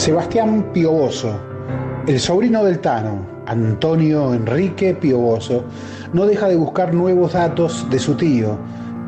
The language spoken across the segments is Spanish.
Sebastián Pioboso, el sobrino del Tano, Antonio Enrique Pioboso, no deja de buscar nuevos datos de su tío,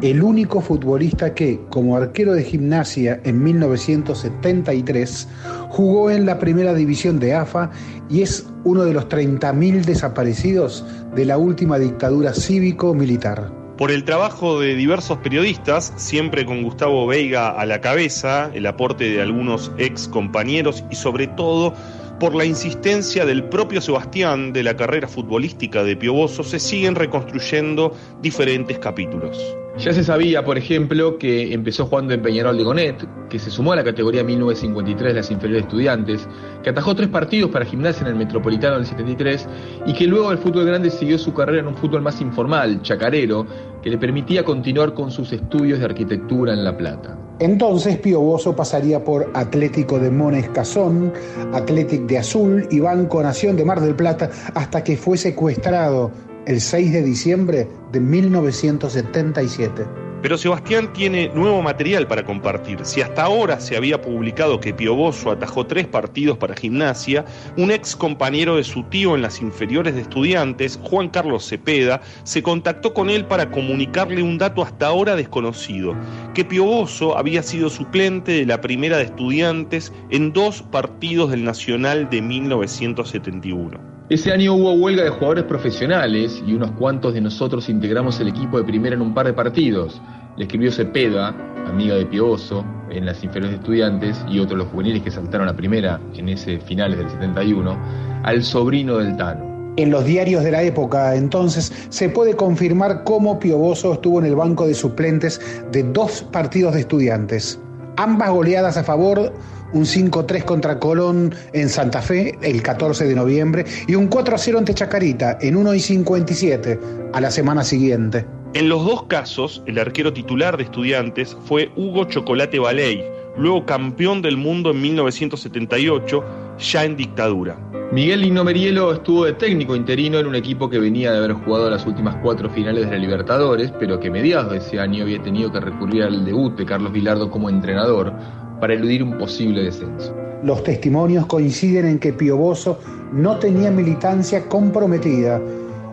el único futbolista que, como arquero de gimnasia en 1973, jugó en la primera división de AFA y es uno de los 30.000 desaparecidos de la última dictadura cívico-militar por el trabajo de diversos periodistas, siempre con Gustavo Veiga a la cabeza, el aporte de algunos ex compañeros y sobre todo por la insistencia del propio Sebastián de la carrera futbolística de Pioboso, se siguen reconstruyendo diferentes capítulos. Ya se sabía, por ejemplo, que empezó jugando en Peñarol de Gonet, que se sumó a la categoría 1953 de las inferiores estudiantes, que atajó tres partidos para gimnasia en el Metropolitano del 73 y que luego del fútbol grande siguió su carrera en un fútbol más informal, chacarero, que le permitía continuar con sus estudios de arquitectura en La Plata. Entonces Pío Bozo pasaría por Atlético de Mones Cazón, Atlético de Azul y Banco Nación de Mar del Plata hasta que fue secuestrado el 6 de diciembre de 1977. Pero Sebastián tiene nuevo material para compartir. Si hasta ahora se había publicado que Pioboso atajó tres partidos para gimnasia, un ex compañero de su tío en las inferiores de estudiantes, Juan Carlos Cepeda, se contactó con él para comunicarle un dato hasta ahora desconocido, que Pioboso había sido suplente de la primera de estudiantes en dos partidos del Nacional de 1971. Ese año hubo huelga de jugadores profesionales y unos cuantos de nosotros integramos el equipo de primera en un par de partidos. Le escribió Cepeda, amiga de Pioso, en las inferiores de estudiantes y otros los juveniles que saltaron a primera en ese finales del 71, al sobrino del Tano. En los diarios de la época, entonces, se puede confirmar cómo Pioboso estuvo en el banco de suplentes de dos partidos de estudiantes. Ambas goleadas a favor un 5-3 contra Colón en Santa Fe el 14 de noviembre y un 4-0 ante Chacarita en 1 y 57 a la semana siguiente. En los dos casos, el arquero titular de estudiantes fue Hugo Chocolate Baley, luego campeón del mundo en 1978, ya en dictadura. Miguel Lino Merielo estuvo de técnico interino en un equipo que venía de haber jugado las últimas cuatro finales de la Libertadores, pero que mediados de ese año había tenido que recurrir al debut de Carlos Vilardo como entrenador para eludir un posible descenso. Los testimonios coinciden en que Pioboso no tenía militancia comprometida,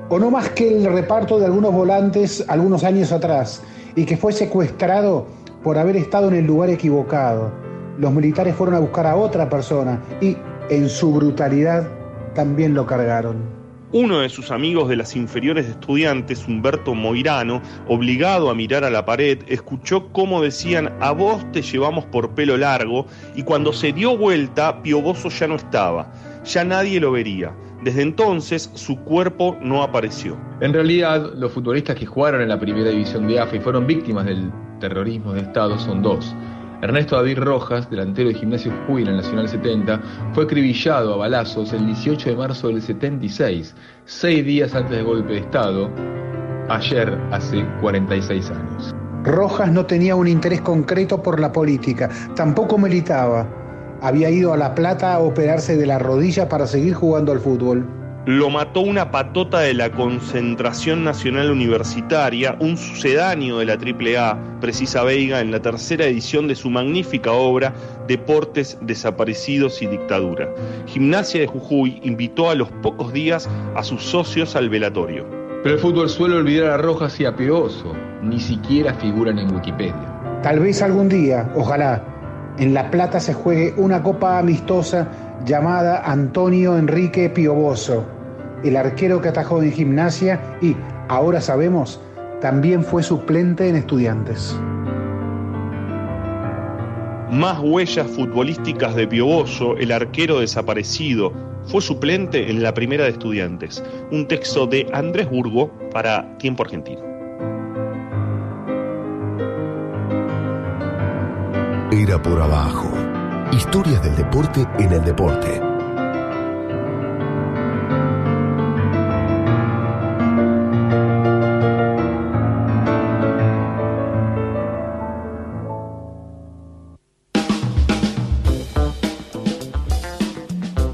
o no más que el reparto de algunos volantes algunos años atrás, y que fue secuestrado por haber estado en el lugar equivocado. Los militares fueron a buscar a otra persona y, en su brutalidad, también lo cargaron. Uno de sus amigos de las inferiores de estudiantes, Humberto Moirano, obligado a mirar a la pared, escuchó cómo decían a vos te llevamos por pelo largo y cuando se dio vuelta, Pioboso ya no estaba, ya nadie lo vería. Desde entonces su cuerpo no apareció. En realidad, los futbolistas que jugaron en la primera división de AFA y fueron víctimas del terrorismo de Estado son dos. Ernesto David Rojas, delantero de Gimnasio Jujuy en Nacional 70, fue acribillado a balazos el 18 de marzo del 76, seis días antes del golpe de Estado, ayer hace 46 años. Rojas no tenía un interés concreto por la política, tampoco militaba. Había ido a La Plata a operarse de la rodilla para seguir jugando al fútbol lo mató una patota de la Concentración Nacional Universitaria, un sucedáneo de la AAA, Precisa Veiga, en la tercera edición de su magnífica obra Deportes, Desaparecidos y Dictadura. Gimnasia de Jujuy invitó a los pocos días a sus socios al velatorio. Pero el fútbol suele olvidar a Rojas y a Peoso, ni siquiera figuran en Wikipedia. Tal vez algún día, ojalá, en La Plata se juegue una copa amistosa llamada Antonio Enrique Pioboso el arquero que atajó en gimnasia y, ahora sabemos, también fue suplente en estudiantes. Más huellas futbolísticas de Pioboso, el arquero desaparecido, fue suplente en la primera de estudiantes. Un texto de Andrés Burgo para Tiempo Argentino. Era por abajo. Historias del deporte en el deporte.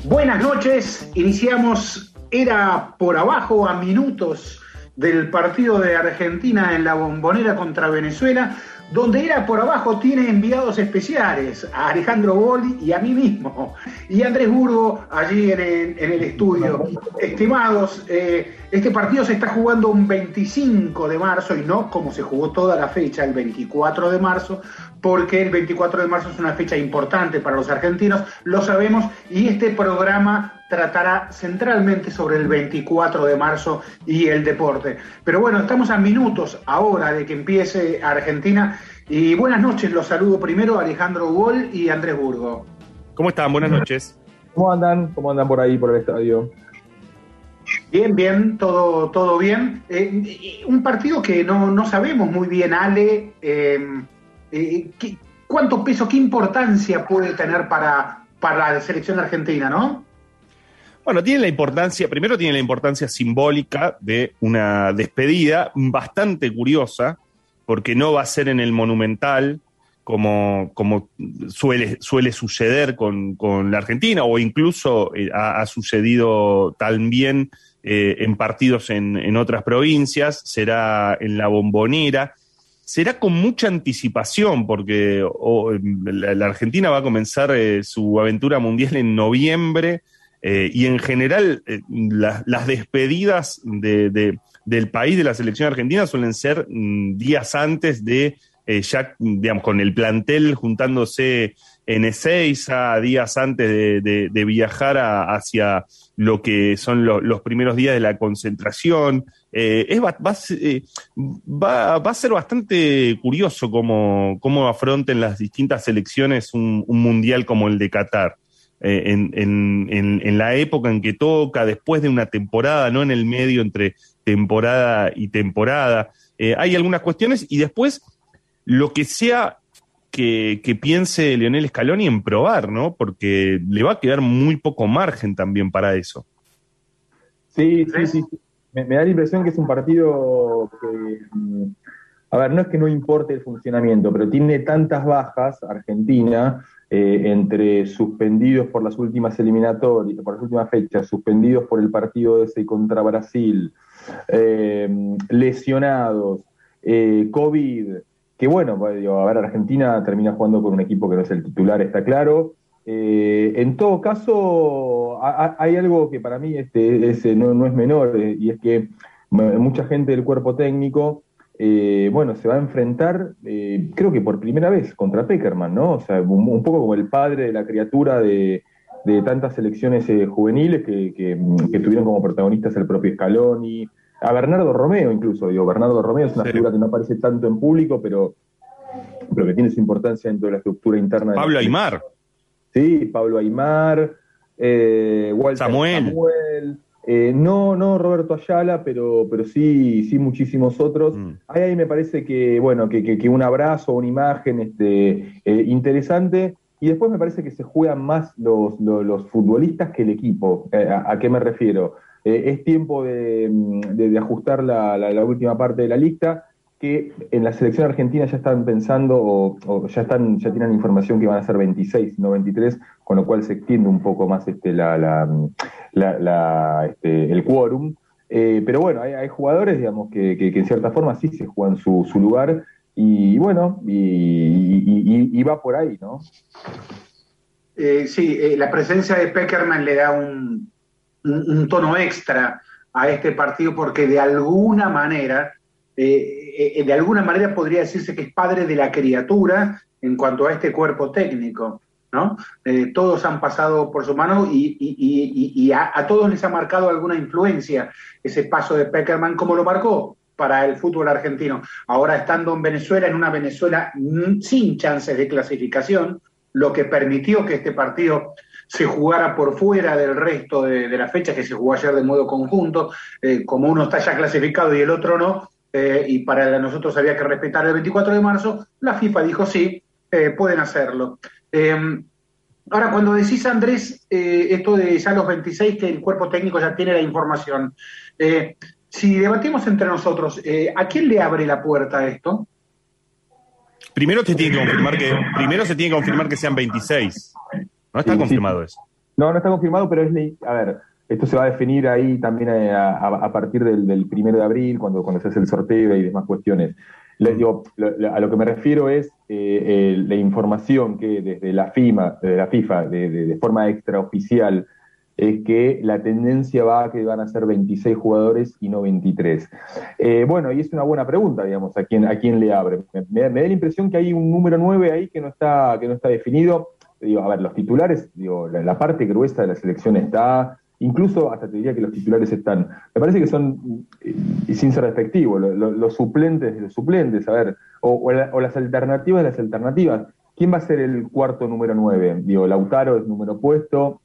Buenas noches, iniciamos Era por abajo a minutos del partido de Argentina en la bombonera contra Venezuela, donde era por abajo tiene enviados especiales a Alejandro Boli y a mí mismo, y Andrés Burgo allí en el, estudio. Estimados, eh, este partido se está jugando un 25 de marzo y no como se jugó toda la fecha, el 24 de marzo, porque el 24 de marzo es una fecha importante para los argentinos, lo sabemos, y este programa tratará centralmente sobre el 24 de marzo y el deporte. Pero bueno, estamos a minutos ahora de que empiece Argentina. Y buenas noches, los saludo primero a Alejandro Gol y Andrés Burgo. ¿Cómo están? Buenas noches. ¿Cómo andan? ¿Cómo andan por ahí, por el estadio? Bien, bien, todo, todo bien. Eh, un partido que no, sabemos muy bien, Ale, eh, eh, cuánto peso, qué importancia puede tener para, para la selección argentina, ¿no? Bueno, tiene la importancia, primero tiene la importancia simbólica de una despedida bastante curiosa, porque no va a ser en el Monumental, como, como suele, suele suceder con, la Argentina, o incluso eh, ha, sucedido también eh, en partidos en, otras provincias, será en la bombonera. Será con mucha anticipación, porque la, Argentina va a comenzar eh, su aventura mundial en noviembre eh, y en general, eh, las despedidas de, del país de la selección argentina suelen ser mm, días antes de, eh, ya, digamos, con el plantel juntándose en Ezeiza, días antes de, viajar hacia lo que son los primeros días de la concentración. es, va, va, va, a ser bastante curioso cómo, cómo afronten las distintas selecciones un, un mundial como el de Qatar. Eh, en, la época en que toca, después de una temporada, no en el medio entre temporada y temporada. Eh, hay algunas cuestiones y después lo que sea que, piense Leonel Scaloni en probar, ¿no? Porque le va a quedar muy poco margen también para eso. Sí, sí, sí. Me, me da la impresión que es un partido que, mm, a ver, no es que no importe el funcionamiento, pero tiene tantas bajas Argentina eh, entre suspendidos por las últimas eliminatorias, por las últimas fechas, suspendidos por el partido ese contra Brasil, eh, lesionados, eh, COVID, que bueno, pues, a ver, Argentina termina jugando con un equipo que no es el titular, está claro. en todo caso, hay algo que para mí este, no, no, es menor, y es que mucha gente del cuerpo técnico eh, bueno, se va a enfrentar, eh, creo que por primera vez, contra Peckerman, ¿no? O sea, un, poco como el padre de la criatura de, tantas selecciones eh, juveniles que, tuvieron como protagonistas el propio Scaloni, a Bernardo Romeo incluso, digo, Bernardo Romeo es una figura que no aparece tanto en público, pero, pero que tiene su importancia dentro de la estructura interna. Pablo Aymar. Sí, Pablo Aymar, Walter Samuel. Eh, no, no Roberto Ayala, pero, pero sí, sí muchísimos otros. Mm. Ahí, me parece que, bueno, que, un abrazo, una imagen este, eh, interesante. Y después me parece que se juegan más los, los, futbolistas que el equipo. Eh, a, qué me refiero? Es tiempo de, de, ajustar la, la, última parte de la lista que en la selección argentina ya están pensando o, ya están ya tienen información que van a ser 26, no 23, con lo cual se extiende un poco más este, la, este, el quórum. Eh, pero bueno, hay, jugadores, digamos, que, que, en cierta forma sí se juegan su, su lugar y bueno, y, va por ahí, ¿no? Eh, sí, eh, la presencia de Peckerman le da un, un, tono extra a este partido porque de alguna manera eh, de alguna manera podría decirse que es padre de la criatura en cuanto a este cuerpo técnico. ¿no? Eh, todos han pasado por su mano y, a, todos les ha marcado alguna influencia ese paso de Peckerman, como lo marcó para el fútbol argentino. Ahora estando en Venezuela, en una Venezuela sin chances de clasificación, lo que permitió que este partido se jugara por fuera del resto de, la fecha que se jugó ayer de modo conjunto, eh, como uno está ya clasificado y el otro no, eh, y para nosotros había que respetar el 24 de marzo, la FIFA dijo sí, eh, pueden hacerlo. Em, ahora, cuando decís, Andrés, esto de ya los 26, que el cuerpo técnico ya tiene la información, si debatimos entre nosotros, ¿a quién le abre la puerta esto? Primero, se tiene que confirmar que, primero se tiene que confirmar que sean 26. No está confirmado eso. No, no está confirmado, pero es, a ver, esto se va a definir ahí también eh, a, partir del, primero de abril, cuando, cuando se hace el sorteo y demás cuestiones. a lo que me refiero es eh, la información que desde la FIMA, desde la FIFA, de, forma extraoficial, es que la tendencia va a que van a ser 26 jugadores y no 23. Eh, bueno, y es una buena pregunta, digamos, a quién, a quién le abre. Me, da la impresión que hay un número 9 ahí que no está, que no está definido. Digo, a ver, los titulares, digo, la parte gruesa de la selección está, Incluso hasta te diría que los titulares están. Me parece que son, y sin ser despectivo, los suplentes de los suplentes, a ver, o, las alternativas de las alternativas. ¿Quién va a ser el cuarto número nueve? Digo, Lautaro es número puesto,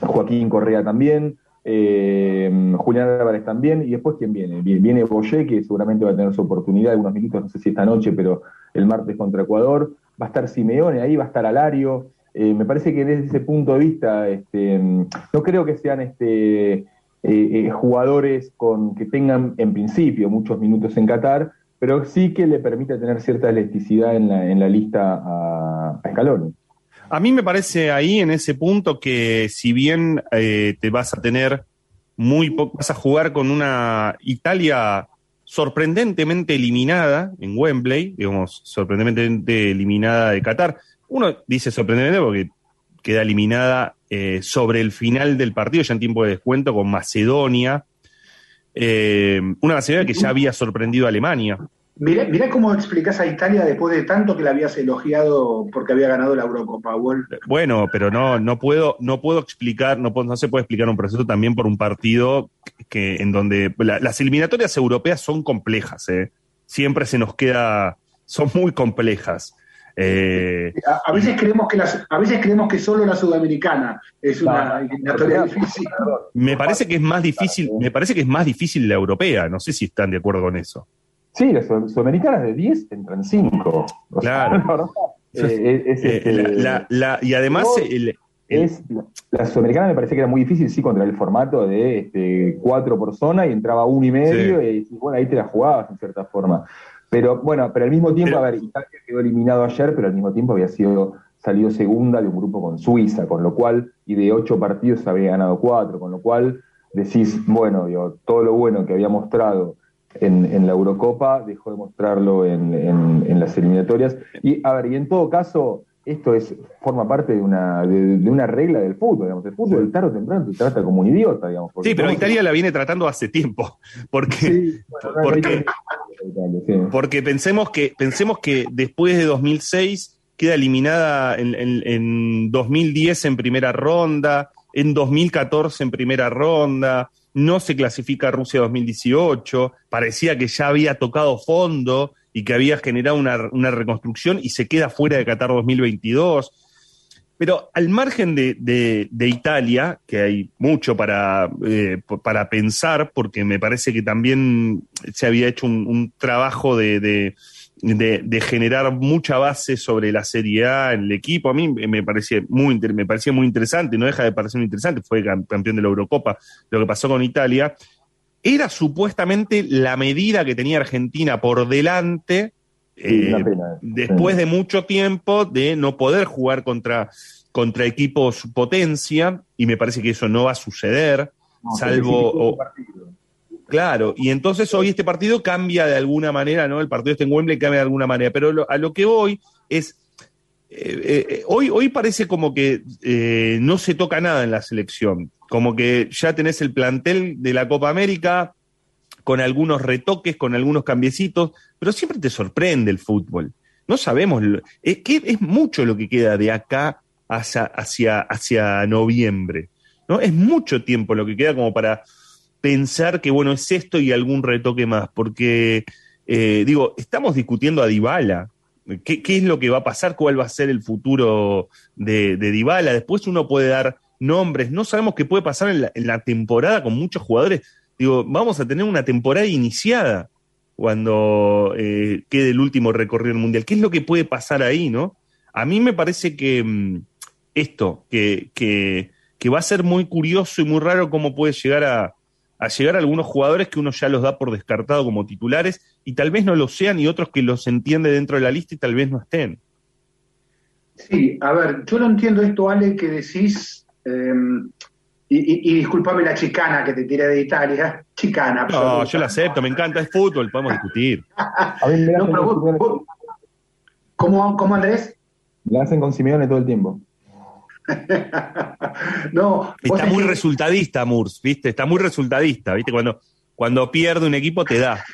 Joaquín Correa también, eh, Julián Álvarez también, y después ¿quién viene? Viene Boyé, que seguramente va a tener su oportunidad algunos minutos, no sé si esta noche, pero el martes contra Ecuador. Va a estar Simeone ahí, va a estar Alario. Eh, me parece que desde ese punto de vista, este, no creo que sean este, eh, eh, jugadores con, que tengan en principio muchos minutos en Qatar, pero sí que le permite tener cierta elasticidad en la, en la lista a, a Scaloni. A mí me parece ahí en ese punto que si bien te vas a tener muy poco, vas a jugar con una Italia sorprendentemente eliminada en Wembley, digamos, sorprendentemente eliminada de Qatar, uno dice sorprendentemente porque queda eliminada eh, sobre el final del partido, ya en tiempo de descuento, con Macedonia. Eh, una Macedonia que ya había sorprendido a Alemania. Mirá, cómo explicás a Italia después de tanto que la habías elogiado porque había ganado la Eurocopa, Bueno, pero no, no puedo, no puedo explicar, no, no se puede explicar un proceso también por un partido que, en donde las eliminatorias europeas son complejas, ¿eh? siempre se nos queda, son muy complejas. Eh, a, veces creemos que a veces creemos que solo la sudamericana es una eliminatoria difícil. Me parece que es más difícil, me parece que es más difícil la europea, no sé si están de acuerdo con eso. Sí, la sudamericana de 10 entran 5. Claro. Y además es, la, sudamericana me parece que era muy difícil, sí, contra el formato de este, cuatro por zona y entraba uno y medio y, bueno, ahí te la jugabas en cierta forma. Pero bueno, pero al mismo tiempo, a ver, Italia quedó eliminado ayer, pero al mismo tiempo había sido salido segunda de un grupo con Suiza, con lo cual, y de ocho partidos había ganado cuatro, con lo cual decís, bueno, digo, todo lo bueno que había mostrado en, la Eurocopa dejó de mostrarlo en, en, las eliminatorias. Y a ver, y en todo caso, esto es forma parte de una, de, una regla del fútbol, digamos. El fútbol tarde o temprano te trata como un idiota, digamos. Sí, pero Italia la viene tratando hace tiempo. Porque, porque, pensemos, que, pensemos que después de 2006 queda eliminada en, en 2010 en primera ronda, en 2014 en primera ronda, no se clasifica a Rusia 2018, parecía que ya había tocado fondo y que había generado una, reconstrucción y se queda fuera de Qatar 2022. Pero al margen de, Italia, que hay mucho para, eh, para pensar, porque me parece que también se había hecho un, trabajo de, generar mucha base sobre la Serie A en el equipo. A mí me parecía muy, me parecía muy interesante, no deja de parecer muy interesante, fue campeón de la Eurocopa, lo que pasó con Italia era supuestamente la medida que tenía Argentina por delante eh, después de mucho tiempo de no poder jugar contra, contra equipos potencia, y me parece que eso no va a suceder, salvo... claro, y entonces hoy este partido cambia de alguna manera, ¿no? El partido este en Wembley cambia de alguna manera, pero a lo que voy es... Eh, eh, hoy, hoy parece como que no se toca nada en la selección como que ya tenés el plantel de la Copa América con algunos retoques, con algunos cambiecitos, pero siempre te sorprende el fútbol. No sabemos, es que es mucho lo que queda de acá hacia, hacia, hacia noviembre. ¿no? Es mucho tiempo lo que queda como para pensar que bueno, es esto y algún retoque más, porque eh, digo, estamos discutiendo a Dybala. ¿Qué, ¿Qué, es lo que va a pasar? ¿Cuál va a ser el futuro de, de Dybala? Después uno puede dar nombres, no sabemos qué puede pasar en la, temporada con muchos jugadores. Digo, vamos a tener una temporada iniciada cuando eh, quede el último recorrido mundial. ¿Qué es lo que puede pasar ahí, no? A mí me parece que mm, esto, que, que, va a ser muy curioso y muy raro cómo puede llegar a, a llegar a algunos jugadores que uno ya los da por descartado como titulares y tal vez no lo sean y otros que los entiende dentro de la lista y tal vez no estén. Sí, a ver, yo no entiendo esto, Ale, que decís Em, Y, discúlpame la chicana que te tiré de Italia. Chicana. No, yo la acepto, me encanta, es fútbol, podemos discutir. A mí me ¿Cómo, ¿Cómo, Andrés? La hacen con Simeone todo el tiempo. no, está muy resultadista, Murs, ¿viste? Está muy resultadista, ¿viste? Cuando, cuando pierde un equipo te da.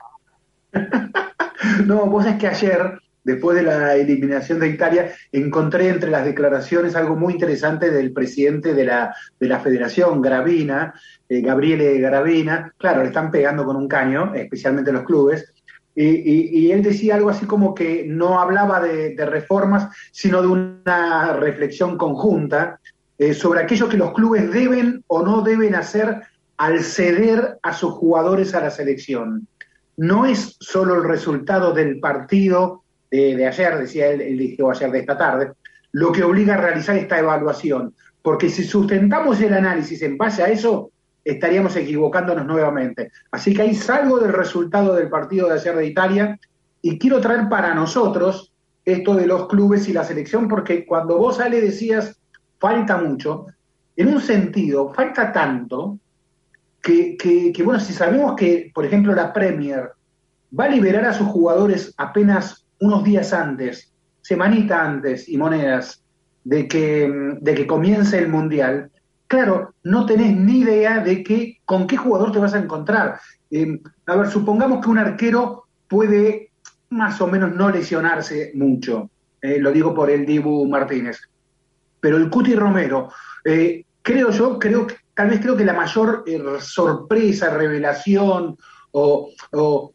no, vos es que ayer después de la eliminación de Italia, encontré entre las declaraciones algo muy interesante del presidente de la, de la federación, Gravina, eh, Gabriele Gravina. Claro, le están pegando con un caño, especialmente los clubes. Y, él decía algo así como que no hablaba de, reformas, sino de una reflexión conjunta eh, sobre aquello que los clubes deben o no deben hacer al ceder a sus jugadores a la selección. No es solo el resultado del partido de, ayer, decía él, él dijo ayer de esta tarde, lo que obliga a realizar esta evaluación. Porque si sustentamos el análisis en base a eso, estaríamos equivocándonos nuevamente. Así que ahí salgo del resultado del partido de ayer de Italia y quiero traer para nosotros esto de los clubes y la selección, porque cuando vos Ale decías falta mucho, en un sentido, falta tanto que, que, bueno, si sabemos que, por ejemplo, la Premier va a liberar a sus jugadores apenas unos días antes, semanita antes y monedas de que, de que comience el Mundial, claro, no tenés ni idea de qué, con qué jugador te vas a encontrar. Eh, a ver, supongamos que un arquero puede más o menos no lesionarse mucho, eh, lo digo por el Dibu Martínez, pero el Cuti Romero, eh, creo yo, creo tal vez creo que la mayor sorpresa, revelación o, o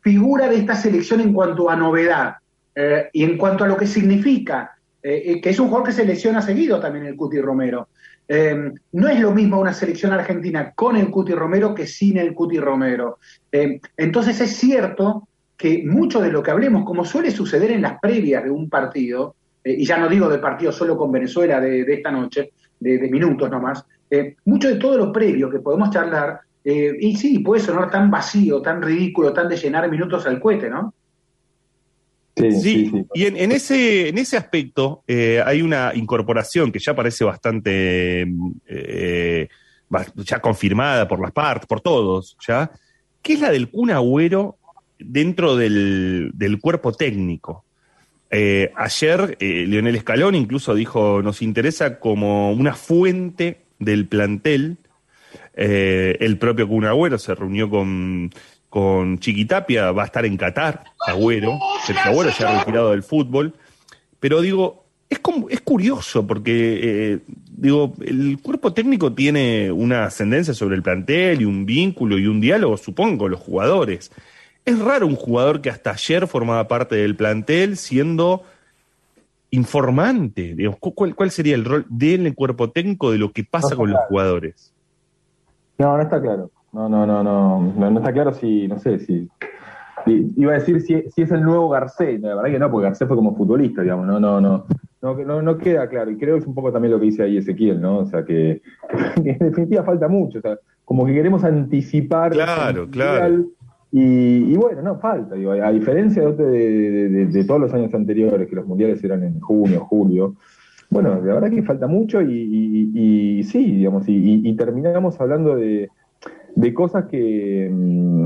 figura de esta selección en cuanto a novedad eh, y en cuanto a lo que significa, eh, eh, que es un jugador que se lesiona seguido también el Cuti Romero. No es lo mismo una selección argentina con el Cuti Romero que sin el Cuti Romero. entonces es cierto que mucho de lo que hablemos, como suele suceder en las previas de un partido, y ya no digo del partido solo con Venezuela de, esta noche, de, de minutos nomás, mucho de todo lo previo que podemos charlar eh, y sí, puede sonar tan vacío, tan ridículo, tan de llenar minutos al cohete, ¿no? Sí, y en, ese, en ese aspecto eh, hay una incorporación que ya parece bastante eh, ya confirmada por las partes, por todos, ¿ya? Que es la del Kun Agüero dentro del, del cuerpo técnico. ayer Leonel Escalón incluso dijo, nos interesa como una fuente del plantel eh, el propio Kun Agüero se reunió con, con Chiquitapia, va a estar en Qatar, Agüero, Sergio Agüero ya ha retirado del fútbol. Pero digo, es, como, es curioso porque, eh, digo, el cuerpo técnico tiene una ascendencia sobre el plantel y un vínculo y un diálogo, supongo, con los jugadores. Es raro un jugador que hasta ayer formaba parte del plantel siendo informante. ¿cuál, ¿Cuál sería el rol del cuerpo técnico de lo que pasa con los jugadores? No, no está claro. No, no, no, no, no, está claro si, no sé, si, iba a decir si, es el nuevo Garcés, la verdad que no, porque Garcés fue como futbolista, digamos, no, no, no, no, no, queda claro, y creo que es un poco también lo que dice ahí Ezequiel, ¿no? O sea, que, en definitiva falta mucho, o sea, como que queremos anticipar. Claro, claro. Y, bueno, no, falta, digo, a, diferencia de, de, todos los años anteriores, que los mundiales eran en junio, julio, bueno, la verdad que falta mucho y, sí, digamos, y, terminamos hablando de, cosas mm,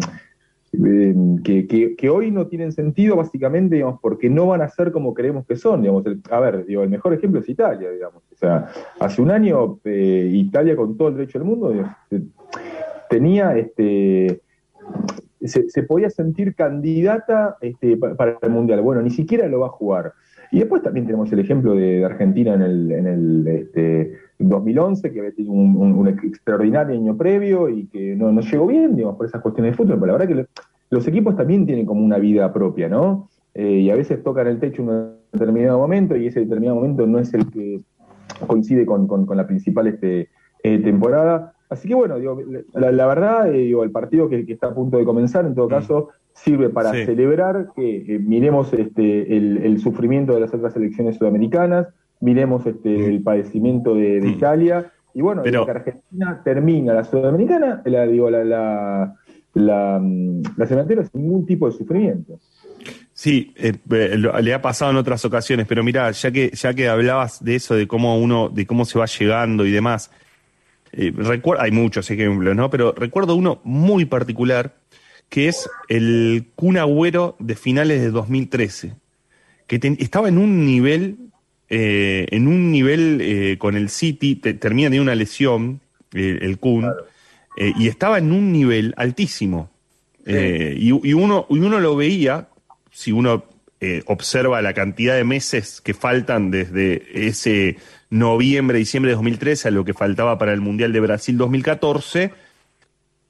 que, que, hoy no tienen sentido básicamente, digamos, porque no van a ser como creemos que son, digamos. a ver, digo, el mejor ejemplo es Italia, digamos. O sea, hace un año eh, Italia con todo el derecho del mundo tenía este se, podía sentir candidata este, para el Mundial. Bueno, ni siquiera lo va a jugar. Y después también tenemos el ejemplo de, Argentina en el, en el 2011, este, que había tenido un, extraordinario año previo y que no, llegó bien, digamos, por esas cuestiones de fútbol. Pero la verdad que los equipos también tienen como una vida propia, ¿no? Eh, y a veces tocan el techo en un determinado momento y ese determinado momento no es el que coincide con, la principal este, eh, temporada. Así que bueno, la, verdad, eh, digo, el partido que, está a punto de comenzar, en todo mm. caso, sirve para celebrar que miremos este, el, sufrimiento de las otras elecciones sudamericanas, miremos este, el padecimiento de, Italia, y bueno, que Argentina termina la sudamericana, la, digo, la, la, la, mm, sin ningún tipo de sufrimiento. Sí, eh, eh, le ha pasado en otras ocasiones, pero mira, ya que, ya que hablabas de eso, de cómo uno, de cómo se va llegando y demás, eh, hay muchos ejemplos, ¿no? Pero recuerdo uno muy particular, que es el Kun Agüero de finales de 2013, que estaba en un nivel, eh, en un nivel eh, con el City, termina de una lesión, el Kun, y estaba en un nivel altísimo. Y, y, uno, y uno lo veía, si uno observa la cantidad de meses que faltan desde ese noviembre, diciembre de 2013 a lo que faltaba para el Mundial de Brasil 2014,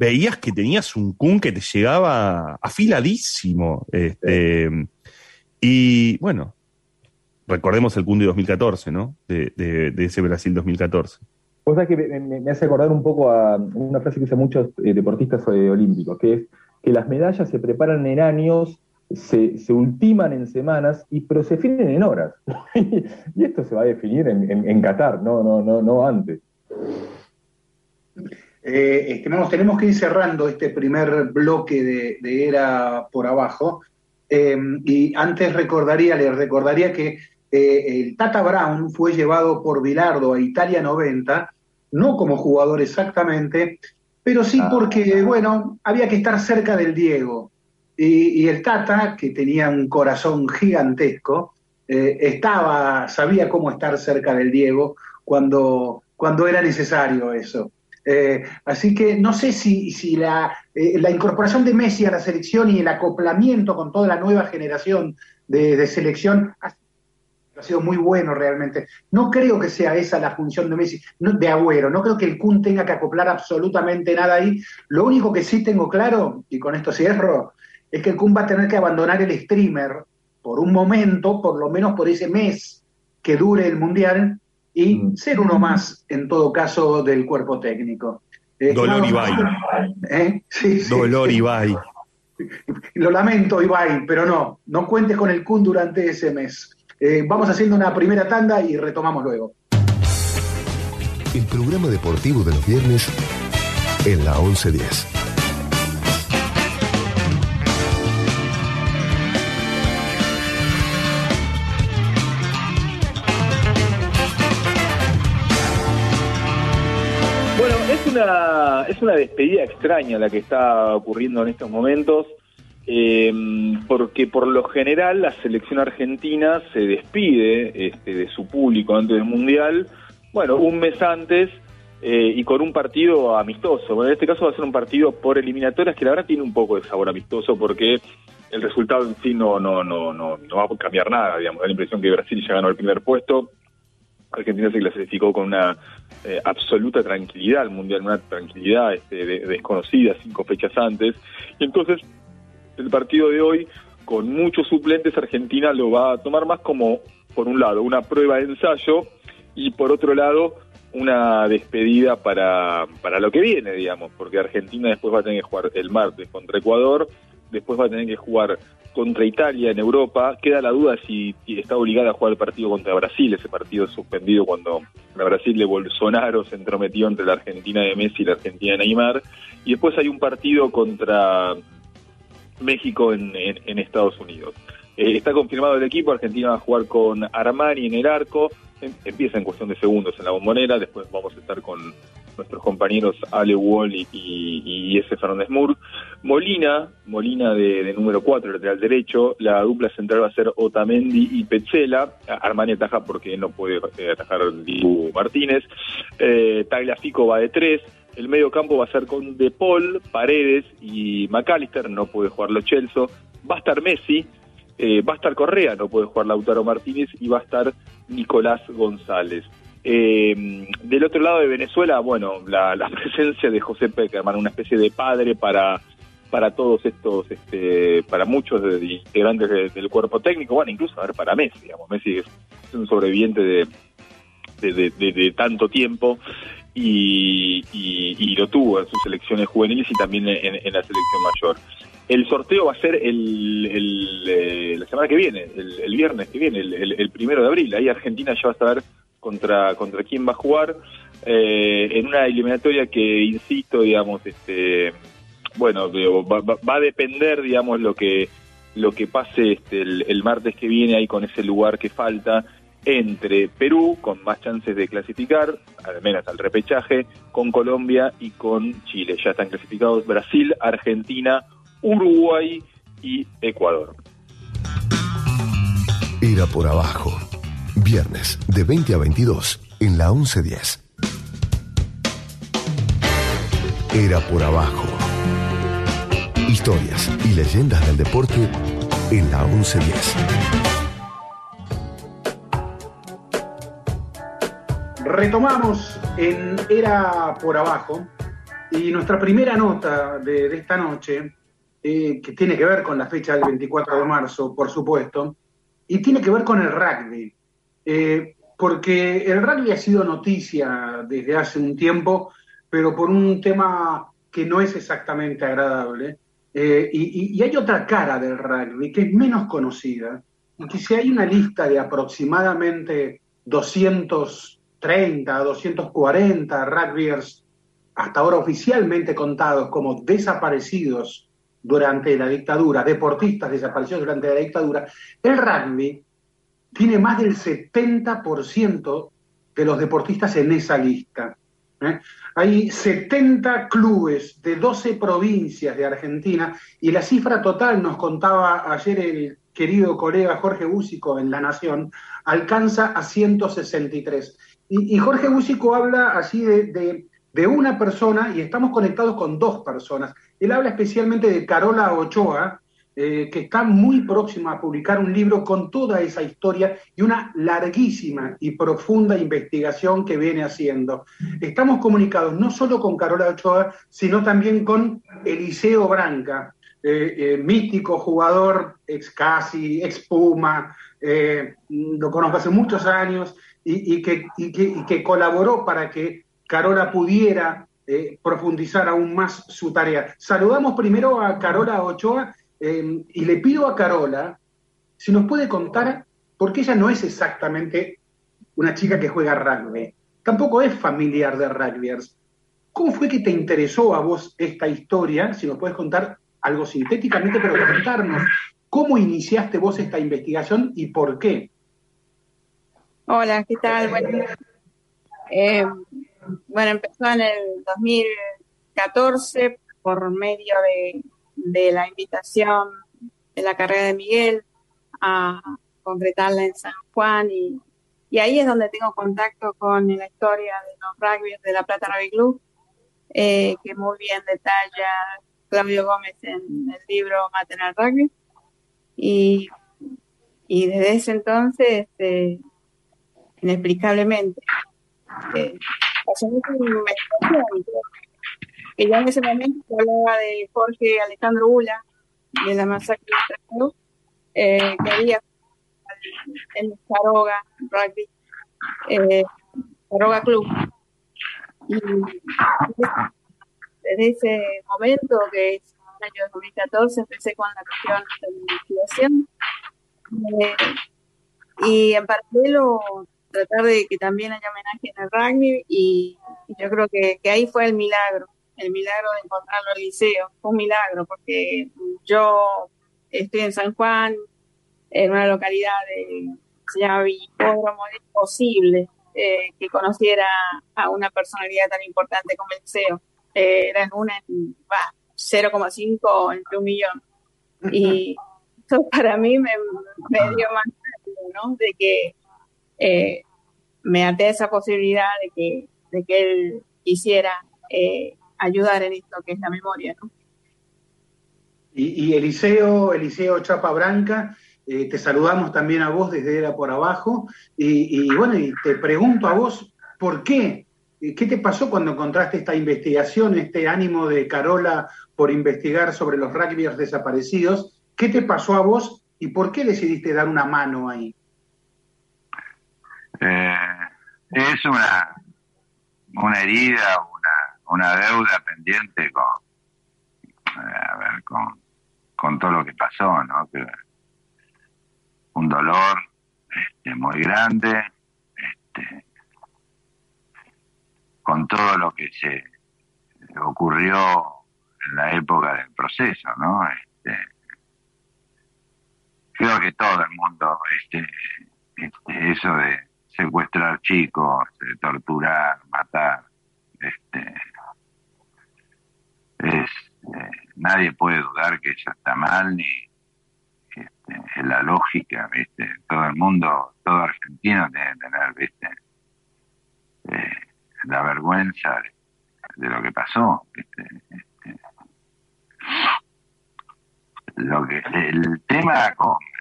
veías que tenías un Kun que te llegaba afiladísimo. Este, y bueno, recordemos el Kun de 2014, ¿no? De, ese Brasil 2014. Cosa que me, hace acordar un poco a una frase que usan muchos eh, deportistas eh, olímpicos, que es que las medallas se preparan en años se, se, ultiman en semanas, y, pero se definen en horas. y esto se va a definir en, en, Qatar, no, no, no, no antes. Eh, tenemos que ir cerrando este primer bloque de, Era por Abajo. Eh, y antes recordaría, les recordaría que eh, el Tata Brown fue llevado por Bilardo a Italia 90, no como jugador exactamente, pero sí ah. porque, bueno, había que estar cerca del Diego. Y, el Tata, que tenía un corazón gigantesco, eh, estaba, sabía cómo estar cerca del Diego cuando, cuando era necesario eso. Eh, así que no sé si, si la, eh, la, incorporación de Messi a la selección y el acoplamiento con toda la nueva generación de, selección ha, sido muy bueno realmente. No creo que sea esa la función de Messi, de Agüero. No creo que el Kun tenga que acoplar absolutamente nada ahí. Lo único que sí tengo claro, y con esto cierro, es que el Kun va a tener que abandonar el streamer por un momento, por lo menos por ese mes que dure el Mundial, y mm. ser uno más, en todo caso, del cuerpo técnico. Eh, Dolor Ibai. ¿Eh? Sí, Dolor Ibai. Lo lamento, Ibai, pero no, no cuentes con el Kun durante ese mes. Eh, vamos haciendo una primera tanda y retomamos luego. El programa deportivo de los viernes en la 1110. es una despedida extraña la que está ocurriendo en estos momentos, eh, porque por lo general la selección argentina se despide este, de su público antes del Mundial, bueno, un mes antes eh, y con un partido amistoso. Bueno, en este caso va a ser un partido por eliminatorias que la verdad tiene un poco de sabor amistoso porque el resultado en sí no, no, no, no, no va a cambiar nada, digamos, da la impresión que Brasil ya ganó el primer puesto, Argentina se clasificó con una eh, absoluta tranquilidad al Mundial, una tranquilidad este, desconocida cinco fechas antes. Y entonces el partido de hoy, con muchos suplentes, Argentina lo va a tomar más como, por un lado, una prueba de ensayo y por otro lado, una despedida para, para lo que viene, digamos, porque Argentina después va a tener que jugar el martes contra Ecuador, después va a tener que jugar contra Italia en Europa. Queda la duda si, está obligada a jugar el partido contra Brasil, ese partido suspendido cuando a Brasil de Bolsonaro se entrometió entre la Argentina de Messi y la Argentina de Neymar. Y después hay un partido contra México en, Estados Unidos. Eh, está confirmado el equipo, Argentina va a jugar con Armani en el arco, em, empieza en cuestión de segundos en la bombonera, después vamos a estar con nuestros compañeros Ale Wall y, y, ese Fernández Moore. Molina, Molina de, número 4, lateral derecho, la dupla central va a ser Otamendi y Petzela, Armani ataja porque no puede eh, atajar Dibu Martínez, eh, Tagliafico va de 3, el medio campo va a ser con De Paul, Paredes y McAllister, no puede jugar Lo Chelso, va a estar Messi, eh, va a estar Correa, no puede jugar Lautaro Martínez y va a estar Nicolás González. Eh, del otro lado de Venezuela, bueno, la, presencia de José Peckerman, una especie de padre para, para todos estos, este, para muchos de, integrantes del cuerpo técnico, bueno, incluso a ver, para Messi, digamos, Messi es, un sobreviviente de, de, tanto tiempo y, lo tuvo en sus selecciones juveniles y también en, la selección mayor. El sorteo va a ser el, eh, la semana que viene, el, viernes que viene, el, primero de abril. Ahí Argentina ya va a saber contra, contra quién va a jugar, eh, en una eliminatoria que, insisto, digamos, este, bueno, va, a depender, digamos, lo que, lo que pase este, el, martes que viene ahí con ese lugar que falta entre Perú, con más chances de clasificar, al menos al repechaje, con Colombia y con Chile. Ya están clasificados Brasil, Argentina, Uruguay y Ecuador. Era por abajo. Viernes de 20 a 22 en la 1110. Era por abajo. Historias y leyendas del deporte en la 1110. Retomamos en Era por abajo y nuestra primera nota de, esta noche, eh, que tiene que ver con la fecha del 24 de marzo, por supuesto, y tiene que ver con el rugby. Eh, porque el rugby ha sido noticia desde hace un tiempo, pero por un tema que no es exactamente agradable. Eh, y, y, hay otra cara del rugby que es menos conocida, y que si hay una lista de aproximadamente 230, 240 rugbyers hasta ahora oficialmente contados como desaparecidos durante la dictadura, deportistas desaparecidos durante la dictadura, el rugby tiene más del 70% de los deportistas en esa lista. ¿eh? Hay 70 clubes de 12 provincias de Argentina y la cifra total, nos contaba ayer el querido colega Jorge Búsico en La Nación, alcanza a 163. Y, Jorge Búsico habla así de, de una persona y estamos conectados con dos personas. Él habla especialmente de Carola Ochoa, eh, que está muy próxima a publicar un libro con toda esa historia y una larguísima y profunda investigación que viene haciendo. Estamos comunicados no solo con Carola Ochoa, sino también con Eliseo Branca, eh, eh, mítico jugador, ex Casi, ex Puma, lo conozco hace muchos años y, que, colaboró para que Carola pudiera profundizar aún más su tarea. Saludamos primero a Carola Ochoa Em, y le pido a Carola si nos puede contar, porque ella no es exactamente una chica que juega rugby, tampoco es familiar de rugbyers. ¿Cómo fue que te interesó a vos esta historia? Si nos puedes contar algo sintéticamente, pero contarnos cómo iniciaste vos esta investigación y por qué. Hola, ¿qué tal? Bueno, eh, bueno empezó en el 2014 por medio de de la invitación de la carrera de Miguel a concretarla en San Juan y, ahí es donde tengo contacto con la historia de los rugbyers de la Plata Rugby Club, eh, que muy bien detalla Claudio Gómez en el libro Maternal Rugby. Y, y desde ese entonces, este, inexplicablemente, eh, pasó que ya en ese momento se hablaba de Jorge Alejandro Ula, de la masacre de eh, que había en Caroga Rugby, eh, Club. Y desde ese momento, que es el año 2014, empecé con la cuestión de investigación. Eh, y en paralelo tratar de que también haya homenaje en el rugby y, yo creo que, que, ahí fue el milagro, el milagro de encontrarlo al liceo. Fue un milagro porque yo estoy en San Juan, en una localidad de, se llama Villipódromo, es posible eh, que conociera a una personalidad tan importante como el liceo. Eh, era una en 0,5 entre un millón. Y eso para mí me, dio más ¿no? De que eh, me até esa posibilidad de que, de que él quisiera eh, ayudar en esto que es la memoria. ¿no? Y, Eliseo, Eliseo Chapa Branca, eh, te saludamos también a vos desde Era por Abajo. Y, bueno, y te pregunto a vos, ¿por qué? Eh, ¿Qué te pasó cuando encontraste esta investigación, este ánimo de Carola por investigar sobre los rugbyers desaparecidos? ¿Qué te pasó a vos y por qué decidiste dar una mano ahí? Eh, es una, una herida, una deuda pendiente con, eh, a ver, con, con todo lo que pasó, ¿no? Que, un dolor este, muy grande, este, con todo lo que se ocurrió en la época del proceso, ¿no? Este, creo que todo el mundo este, este, eso de secuestrar chicos, de torturar, matar, este, es, eh, nadie puede dudar que eso está mal ni este, es la lógica, ¿viste? Todo el mundo, todo argentino tiene que tener, ¿viste? Eh, la vergüenza de, lo que pasó. Este, lo que el tema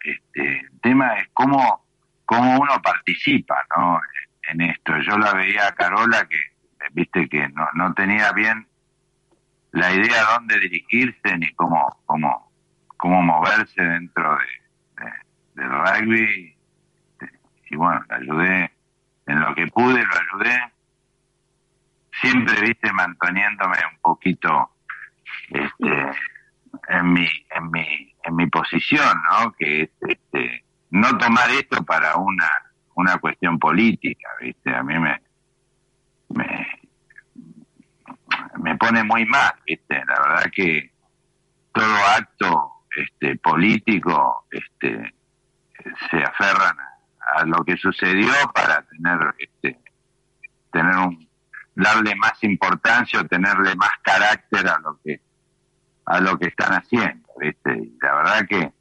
este el tema es cómo cómo uno participa no en esto. Yo la veía a Carola que viste que no, no tenía bien la idea de dónde dirigirse ni cómo cómo cómo moverse dentro de, del rugby. Y bueno la ayudé en lo que pude lo ayudé. Siempre viste manteniéndome un poquito este en mi, en mi, en mi posición, ¿no? Que es este, no tomar esto para una, una cuestión política, ¿viste? A mí me, me, me pone muy mal, ¿viste? La verdad que todo acto este, político este, se aferran a, lo que sucedió para tener, este, tener un, darle más importancia o tenerle más carácter a lo que a lo que están haciendo, ¿viste? Y la verdad que,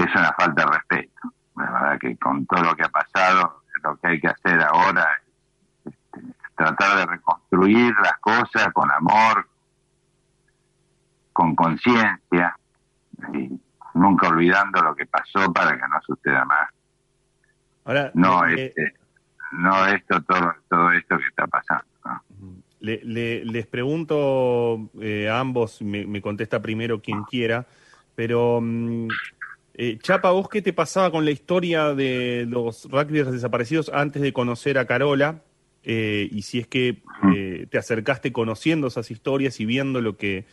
es una falta de respeto. La verdad que con todo lo que ha pasado, lo que hay que hacer ahora es este, tratar de reconstruir las cosas con amor, con conciencia y nunca olvidando lo que pasó para que no suceda más. Ahora, no, eh, este, no esto, todo, todo esto que está pasando. ¿no? Le, les pregunto eh, a ambos, me, contesta primero quien quiera, pero mm, eh, Chapa, ¿vos qué te pasaba con la historia de los rugbyers desaparecidos antes de conocer a Carola? Eh, y si es que te acercaste conociendo esas historias y viendo lo que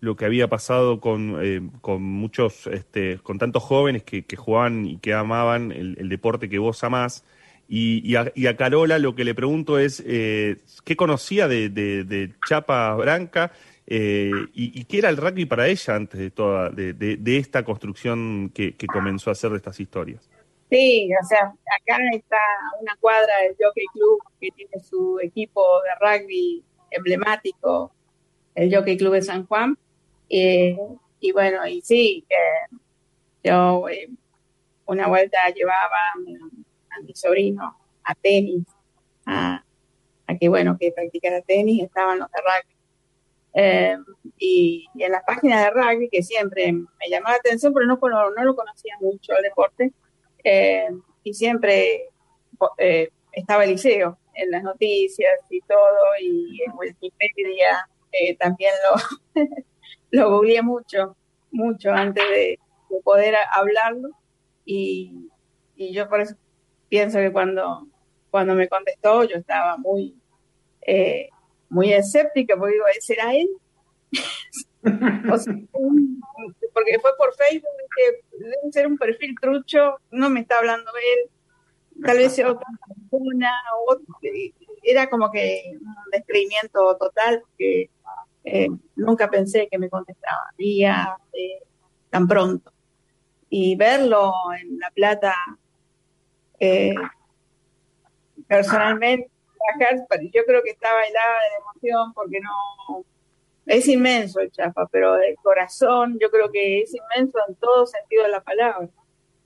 lo que había pasado con, con muchos, este, con tantos jóvenes que, que jugaban y que amaban el, el deporte que vos amás. Y, a, Carola lo que le pregunto es, eh, ¿qué conocía de, Chapa Branca eh, y, qué era el rugby para ella antes de toda de, esta construcción que, comenzó a hacer de estas historias? Sí, o sea, acá está una cuadra del Jockey Club que tiene su equipo de rugby emblemático, el Jockey Club de San Juan. Eh, y bueno, y sí, yo una vuelta llevaba a mi sobrino a tenis, a, que bueno, que practicara tenis, estaban los de rugby. Eh, y, en las páginas de rugby, que siempre me llamaba la atención, pero no, no, lo conocía mucho el deporte, eh, y siempre eh, estaba el liceo en las noticias y todo, y en Wikipedia también lo, lo googleé mucho, mucho antes de, poder hablarlo, y, y yo por eso pienso que cuando, cuando me contestó yo estaba muy, muy escéptica, porque digo, ¿será él? porque fue por Facebook, que debe ser un perfil trucho, no me está hablando él, tal vez sea otra persona, era como que un descreimiento total, que eh, nunca pensé que me contestaba día eh, tan pronto. Y verlo en La Plata eh, personalmente, yo creo que estaba helada de emoción porque no. Es inmenso el Chapa, pero el corazón, yo creo que es inmenso en todo sentido de la palabra.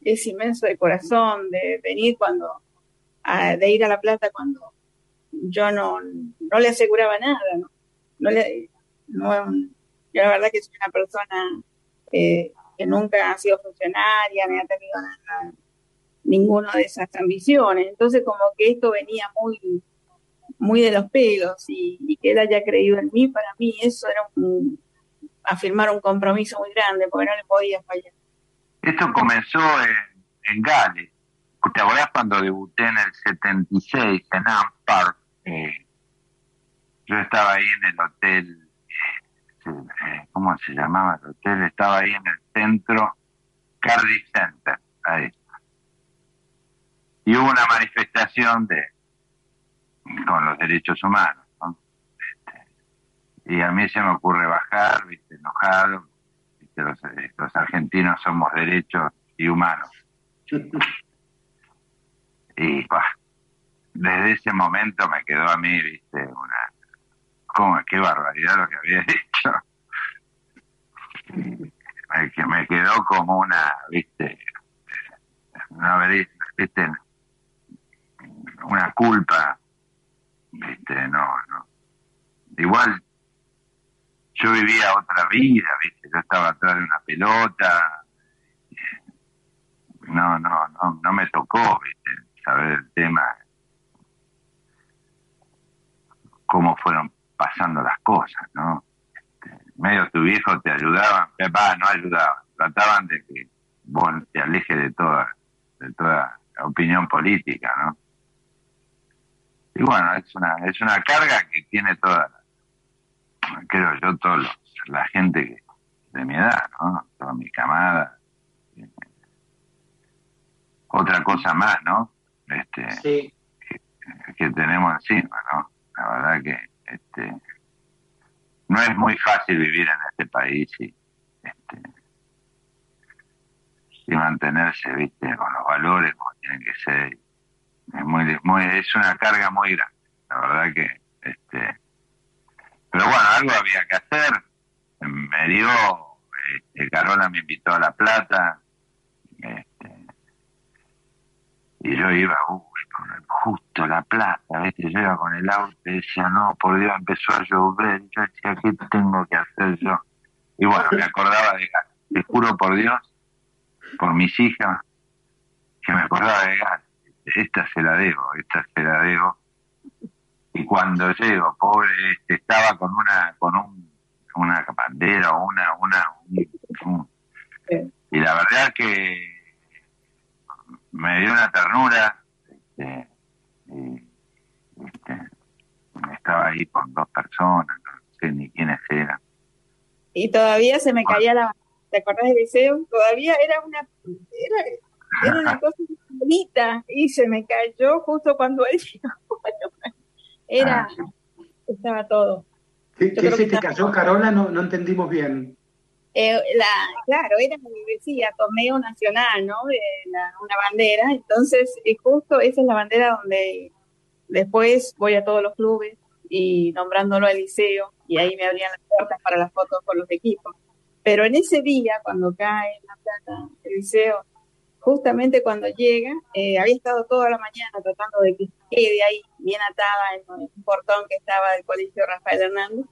Es inmenso de corazón, de venir cuando. de ir a La Plata cuando yo no, no le aseguraba nada, ¿no? no le, yo la verdad que soy una persona eh, que nunca ha sido funcionaria, ni ha tenido nada ninguna de esas ambiciones. Entonces como que esto venía muy, muy de los pelos y, que él haya creído en mí, para mí eso era un, afirmar un compromiso muy grande porque no le podía fallar. Esto comenzó en, en Gales. ¿Te acordás cuando debuté en el 76 en Park? Eh, yo estaba ahí en el hotel, eh, eh, ¿cómo se llamaba el hotel? Estaba ahí en el centro, Cardiff Center, ahí y hubo una manifestación de con los derechos humanos. Este, y a mí se me ocurre bajar, viste, enojado, Los, argentinos somos derechos y humanos. y bah, desde ese momento me quedó a mí, viste, una... ¿Cómo? Qué barbaridad lo que había dicho. Me, que me quedó como una, viste, una, viste, una culpa, viste, no, no. Igual yo vivía otra vida, viste, yo estaba atrás de una pelota, no, no, no, no me tocó, viste, saber el tema, cómo fueron pasando las cosas, ¿no? Este, medio tu viejo te ayudaban, papá, no ayudaban, trataban de que vos te alejes de toda, de toda opinión política, ¿no? Y bueno, es una, es una carga que tiene toda, creo yo, toda la gente de mi edad, ¿no? Toda mi camada. Otra cosa más, ¿no? Este, Sí, que, tenemos encima, ¿no? La verdad que este, no es muy fácil vivir en este país y, este, y mantenerse, viste, con los valores como tienen que ser. Es muy, es una carga muy grande, la verdad que, este, pero bueno, algo había que hacer. Me dio, este, Carola me invitó a La Plata, este, y yo iba, uy, justo La Plata, ¿viste? Yo iba con el auto y decía, no, por Dios, empezó a llover. Yo decía, ¿qué tengo que hacer yo? Y bueno, me acordaba de Gal. Te juro por Dios, por mis hijas, que me acordaba de Gal. Esta se la debo, esta se la debo. Y cuando llego, pobre, este, estaba con una, con un, una bandera o una, una, un- un- Sí. y la verdad que me dio una ternura, este, y, este, estaba ahí con dos personas, no sé ni quiénes eran. Y todavía se me caía la ¿Te acordás del liceo? Todavía era una era, era una cosa bonita y se me cayó justo cuando él llegó. Era Ah, estaba todo. ¿qué, qué se que te cayó, Carola? No, no entendimos bien. Eh, la, claro, era, decía, torneo nacional, ¿no? De la- una bandera. Entonces, eh, justo esa es la bandera donde después voy a todos los clubes y nombrándolo al liceo y ahí me abrían las puertas para las fotos con los equipos. Pero en ese día, cuando cae en la plata el liceo, justamente cuando llega, eh, había estado toda la mañana tratando de que quede ahí bien atada en un portón que estaba del colegio Rafael Hernández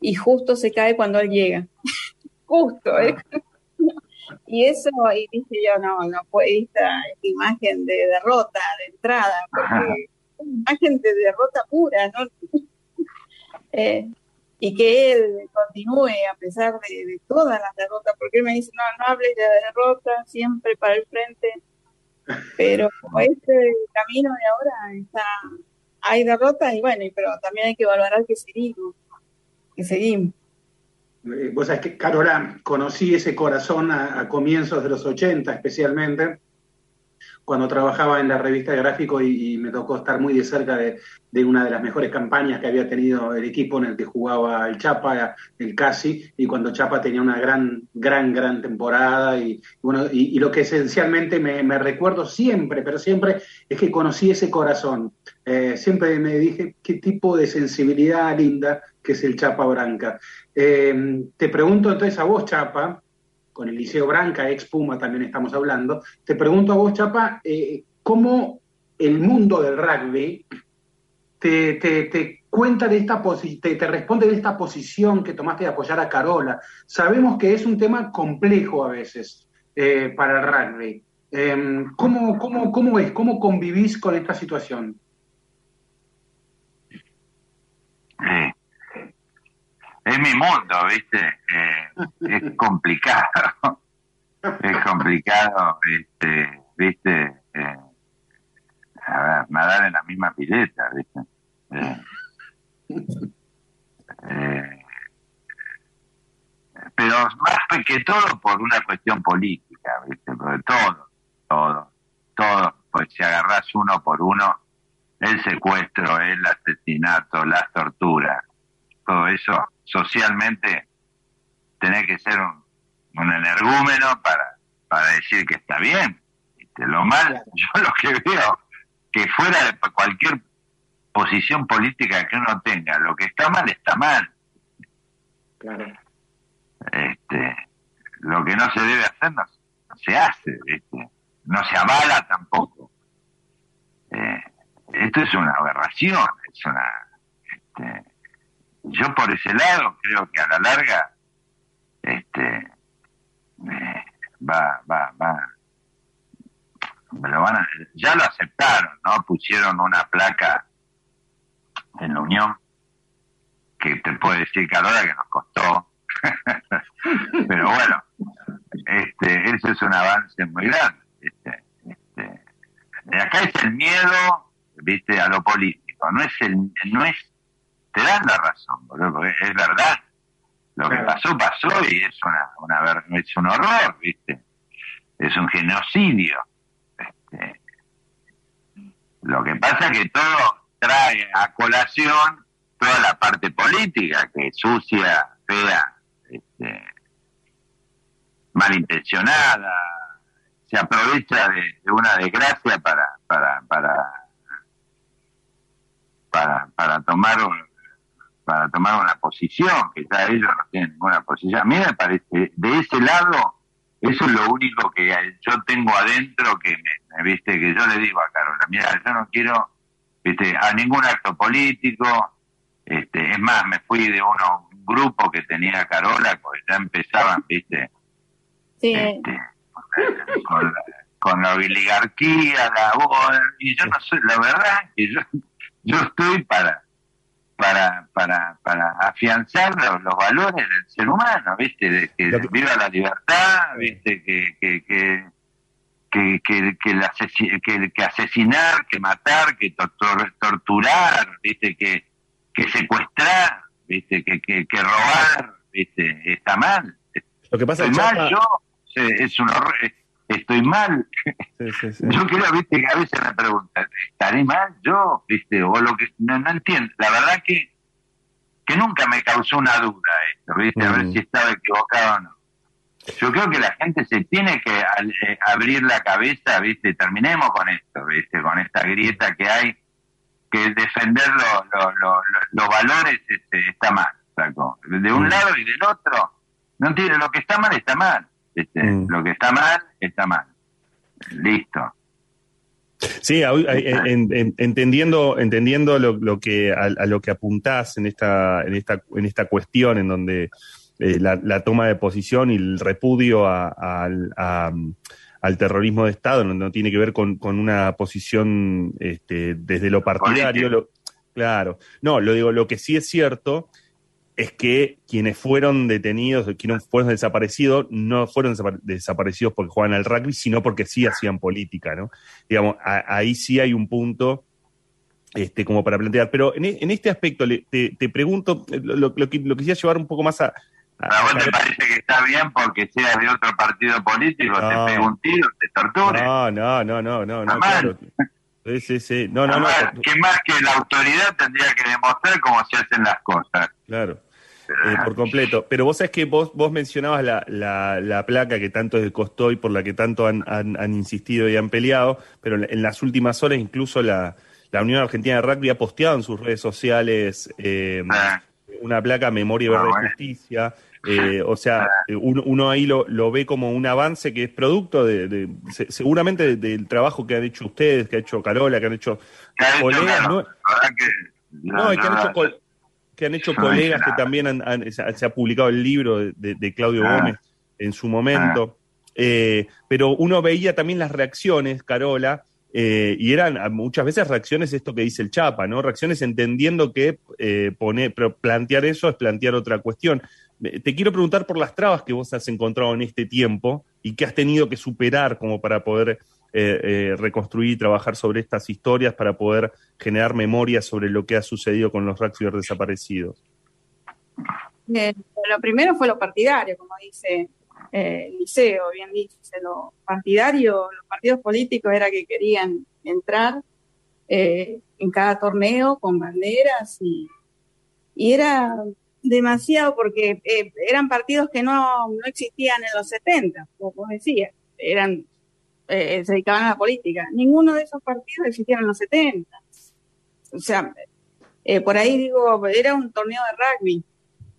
y justo se cae cuando él llega. justo, ¿eh? Y eso, y dije yo, no, no fue esta, esta imagen de derrota de entrada, porque es una imagen de derrota pura, ¿no? Eh, y que él continúe a pesar de, de todas las derrotas, porque él me dice, no, no hables de derrota, siempre para el frente, pero este camino de ahora está, hay derrotas y bueno, pero también hay que valorar que seguimos, que seguimos. Eh, Vos sabés que, Carola, conocí ese corazón a, a comienzos de los 80, especialmente cuando trabajaba en la revista Gráfico y, y me tocó estar muy de cerca de, de una de las mejores campañas que había tenido el equipo en el que jugaba el Chapa, el Casi, y cuando Chapa tenía una gran, gran, gran temporada. Y, bueno, y, lo que esencialmente me, me recuerdo siempre, pero siempre, es que conocí ese corazón. Eh, siempre me dije qué tipo de sensibilidad linda que es el Chapa Branca. Eh, te pregunto entonces a vos, Chapa, con el Liceo Branca, ex Puma también estamos hablando, te pregunto a vos, Chapa, eh, ¿cómo el mundo del rugby te, te, te cuenta de esta te, te responde de esta posición que tomaste de apoyar a Carola? Sabemos que es un tema complejo a veces eh, para el rugby. Eh, ¿cómo, cómo, ¿Cómo es? ¿Cómo convivís con esta situación? Eh, es mi mundo, ¿viste? Eh, es complicado. es complicado, este, ¿viste? Eh, a ver, nadar en la misma pileta, ¿viste? Eh, pero más que todo por una cuestión política, ¿viste? Porque todo, todo, todo, pues si agarrás uno por uno, el secuestro, el asesinato, las torturas, todo eso, socialmente, tenés que ser un, un energúmeno para, para decir que está bien. ¿viste? Lo mal, yo lo que veo que fuera de cualquier posición política que uno tenga, lo que está mal está mal. Claro. Este, lo que no se debe hacer no, se hace, no se avala tampoco. Eh, esto es una aberración, es una... Este, yo por ese lado creo que a la larga este eh, va va va me lo van a, ya lo aceptaron no pusieron una placa en la Unión que te puedo decir que ahora que nos costó pero bueno este eso es un avance muy grande este, este, acá es el miedo viste a lo político no es el no es te dan la razón, porque es verdad. Lo que pasó, pasó y es una, una es un horror, ¿viste? Es un genocidio. Este. Lo que pasa es que todo trae a colación toda la parte política, que es sucia, fea, este, malintencionada, se aprovecha de, una desgracia para, para, para, para, para tomar un, para tomar una posición, que ya ellos no tienen ninguna posición. A mí me parece, de ese lado, eso es lo único que yo tengo adentro que me, viste, que yo le digo a Carola, mira, yo no quiero, viste, a ningún acto político, este, es más, me fui de uno, un grupo que tenía Carola, porque ya empezaban, viste, este, con, la, oligarquía, la y yo no soy, la verdad que yo, yo estoy para para, para, para afianzar los, valores del ser humano, ¿viste? De que, viva la libertad, ¿viste? Que, que, que, que, que, que, que, asesinar, que matar, que torturar, ¿viste? Que, que secuestrar, ¿viste? Que, que, que robar, ¿viste? Está mal. Lo que pasa es mal yo, es un horror estoy mal. Yo creo, viste, que a veces me preguntan, ¿estaré mal yo? ¿Viste? O lo que, no, no entiendo. La verdad que, que nunca me causó una duda esto, ¿viste? A ver mm. si estaba equivocado o no. Yo creo que la gente se tiene que eh, abrir la cabeza, ¿viste? Terminemos con esto, ¿viste? Con esta grieta que hay, que defender los valores este, está mal, ¿saco? De un mm. lado y del otro, no tiene, lo que está mal está mal. Mm. Lo que está mal, está mal. Listo. Sí, entendiendo, entendiendo lo, que a, lo que apuntás en esta, en esta, en esta cuestión, en donde eh, la, toma de posición y el repudio al terrorismo de Estado no, tiene que ver con, una posición este, desde lo partidario. claro, no, lo digo, lo que sí es cierto es que quienes fueron detenidos, quienes fueron desaparecidos, no fueron desaparecidos porque jugaban al rugby, sino porque sí hacían política, ¿no? Digamos, ahí sí hay un punto este, como para plantear. Pero en, e, este aspecto, te, pregunto, lo, que, lo quisiera llevar un poco más a... a, vos te parece que está bien porque seas de otro partido político, te pega un tiro, te torture? No, no, no, no, no, no claro. Sí, sí, sí. No, no, no. Que más que la autoridad tendría que demostrar cómo se hacen las cosas. Claro. Eh, por completo. Pero vos sabés que vos, vos mencionabas la, la, placa que tanto les costó y por la que tanto han, han, insistido y han peleado, pero en, las últimas horas incluso la, la, Unión Argentina de Rugby ha posteado en sus redes sociales eh, ah. una placa Memoria, Verdad y Justicia. Eh, o sea, ah. uno, ahí lo, lo, ve como un avance que es producto de, seguramente del trabajo que han hecho ustedes, que ha hecho Carola, que han hecho colegas. no, no, que han hecho que han hecho colegas que también han, se ha publicado el libro de, Claudio ah. Gómez en su momento. Ah. Eh, pero uno veía también las reacciones, Carola, eh, y eran muchas veces reacciones esto que dice el Chapa, ¿no? Reacciones entendiendo que eh, pero plantear eso es plantear otra cuestión. Te quiero preguntar por las trabas que vos has encontrado en este tiempo y que has tenido que superar como para poder eh, eh, reconstruir y trabajar sobre estas historias para poder generar memoria sobre lo que ha sucedido con los rugbyers desaparecidos? lo primero fue lo partidario, como dice eh, Liceo, bien dice, lo partidario, los partidos políticos era que querían entrar eh, en cada torneo con banderas y era demasiado porque eran partidos que no, no existían en los 70, como vos decías, eran eh, se dedicaban a la política. Ninguno de esos partidos existía en los 70. O sea, eh, por ahí digo, era un torneo de rugby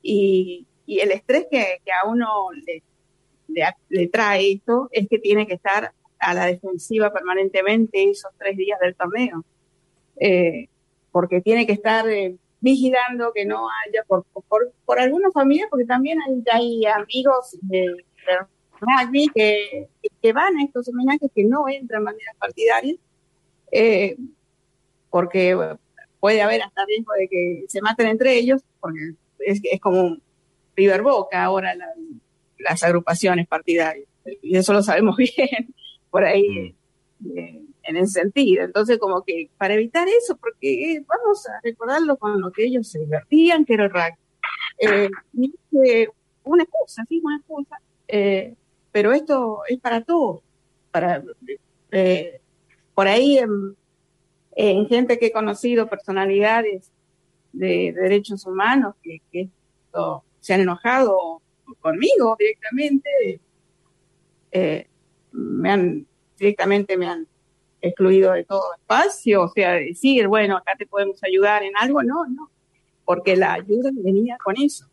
y, y el estrés que, que a uno le, le, trae esto es que tiene que estar a la defensiva permanentemente esos tres días del torneo. Eh, porque tiene que estar eh, vigilando que no haya, por, por, por algunas familias, porque también hay, hay amigos de, rugby que, que, van a estos homenajes que no entran en maneras partidarias, eh, porque puede haber hasta riesgo de que se maten entre ellos, porque es, es como River Boca ahora las agrupaciones partidarias, y eso lo sabemos bien por ahí mm. eh, en ese sentido. Entonces, como que para evitar eso, porque eh, vamos a recordarlo con lo que ellos se divertían, que era el rugby. Eh, una excusa, sí, una excusa, eh, pero esto es para todos, para por ahí en, gente que he conocido, personalidades de, derechos humanos que, se han enojado conmigo directamente, eh, me han directamente me han excluido de todo espacio, o sea, decir, bueno, acá te podemos ayudar en algo, no, no, porque la ayuda venía con eso,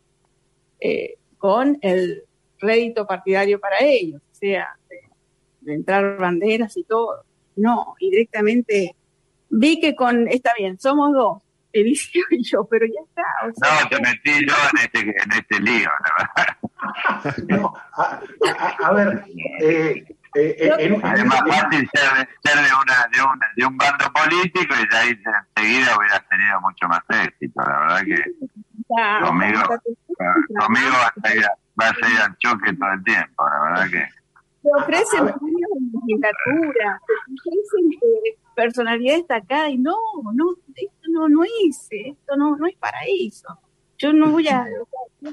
eh, con el rédito partidario para ellos, o sea, de, entrar banderas y todo, no, y directamente vi que con, está bien, somos dos, Eliseo y yo, pero ya está. no, te metí yo en este, en este lío, la verdad. no, a, ver, eh, eh, eh es más fácil ser, ser de, una, de, una, de un bando político y de ahí enseguida hubieras tenido mucho más éxito. La verdad que conmigo, conmigo va, a ir, va a seguir al choque todo el tiempo. La verdad que. Se ofrecen premios de legislatura, se ofrecen personalidad destacada y no, no, esto no, no es, esto no, no es para eso. Yo no voy a,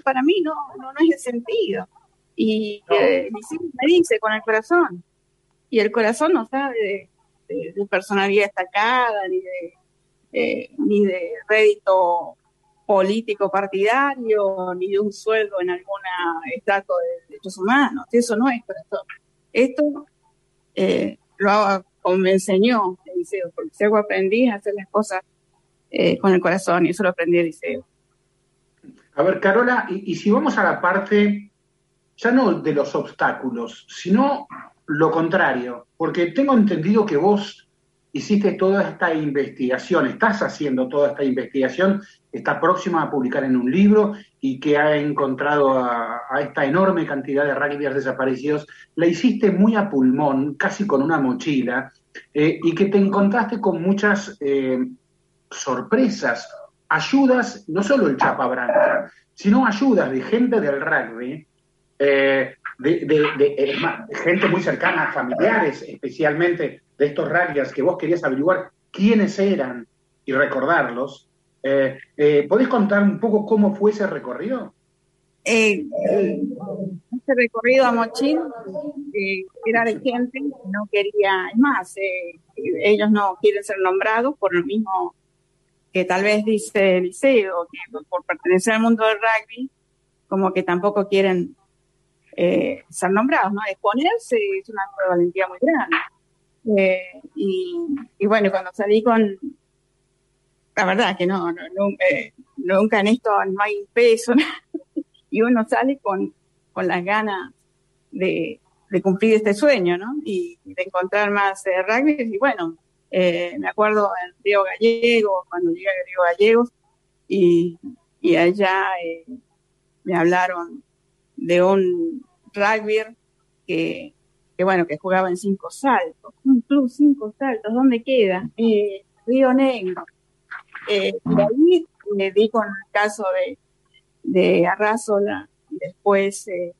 para mí no, no, no es el sentido. Y eh, me dice con el corazón. Y el corazón no sabe de, personalidad destacada, ni de, eh, ni de rédito político partidario, ni de un sueldo en alguna estatua de derechos humanos. Eso no es corazón. Esto eh, lo como me enseñó Eliseo, porque si algo aprendí a hacer las cosas eh, con el corazón, y eso lo aprendí Eliseo. A ver, Carola, y, si vamos a la parte, ya no de los obstáculos, sino lo contrario, porque tengo entendido que vos hiciste toda esta investigación, estás haciendo toda esta investigación, está próxima a publicar en un libro y que ha encontrado a, esta enorme cantidad de rugbyers desaparecidos, la hiciste muy a pulmón, casi con una mochila, eh, y que te encontraste con muchas eh, sorpresas, ayudas, no solo el Chapa Branca, sino ayudas de gente del rugby, eh, de, gente muy cercana, familiares especialmente de estos rugbyers que vos querías averiguar quiénes eran y recordarlos. ¿Podés contar un poco cómo fue ese recorrido? Eh, este recorrido a Mochín eh, era de gente que no quería, es más, eh, ellos no quieren ser nombrados por lo mismo que tal vez dice Eliseo, que por pertenecer al mundo del rugby, como que tampoco quieren eh, ser nombrados, ¿no? Exponerse es una valentía muy grande. Y, y, bueno, cuando salí con, la verdad que no, no nunca, nunca en esto no hay peso, y uno sale con, con las ganas de, cumplir este sueño, ¿no? Y, de encontrar más eh, rugby. Y bueno, eh, me acuerdo en Río Gallego, cuando llegué a Río Gallegos, y, y allá eh, me hablaron de un rugby que, bueno, que jugaba en cinco saltos, un club cinco saltos, ¿dónde queda? Eh, Río Negro. Eh, ahí me di con el caso de, de Arrasola. Y después, eh,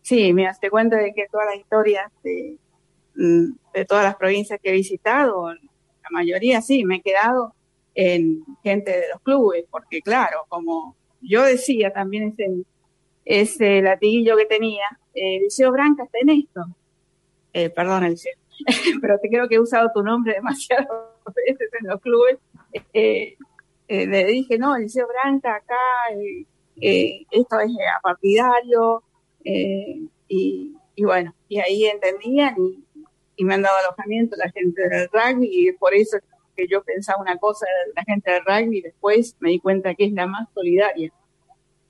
sí, me das cuenta de que todas las historias de, mm, de todas las provincias que he visitado, la mayoría sí, me he quedado en gente de los clubes, porque claro, como yo decía también ese, ese latiguillo que tenía, eh, Liceo Branca está en esto. Eh, perdón, pero te creo que he usado tu nombre demasiadas veces en los clubes. Eh, eh, le dije, no, Liceo Branca acá, esto es apartidario, y, y, bueno, y ahí entendían y, me han dado alojamiento la gente del rugby y por eso que yo pensaba una cosa la gente del rugby y después me di cuenta que es la más solidaria.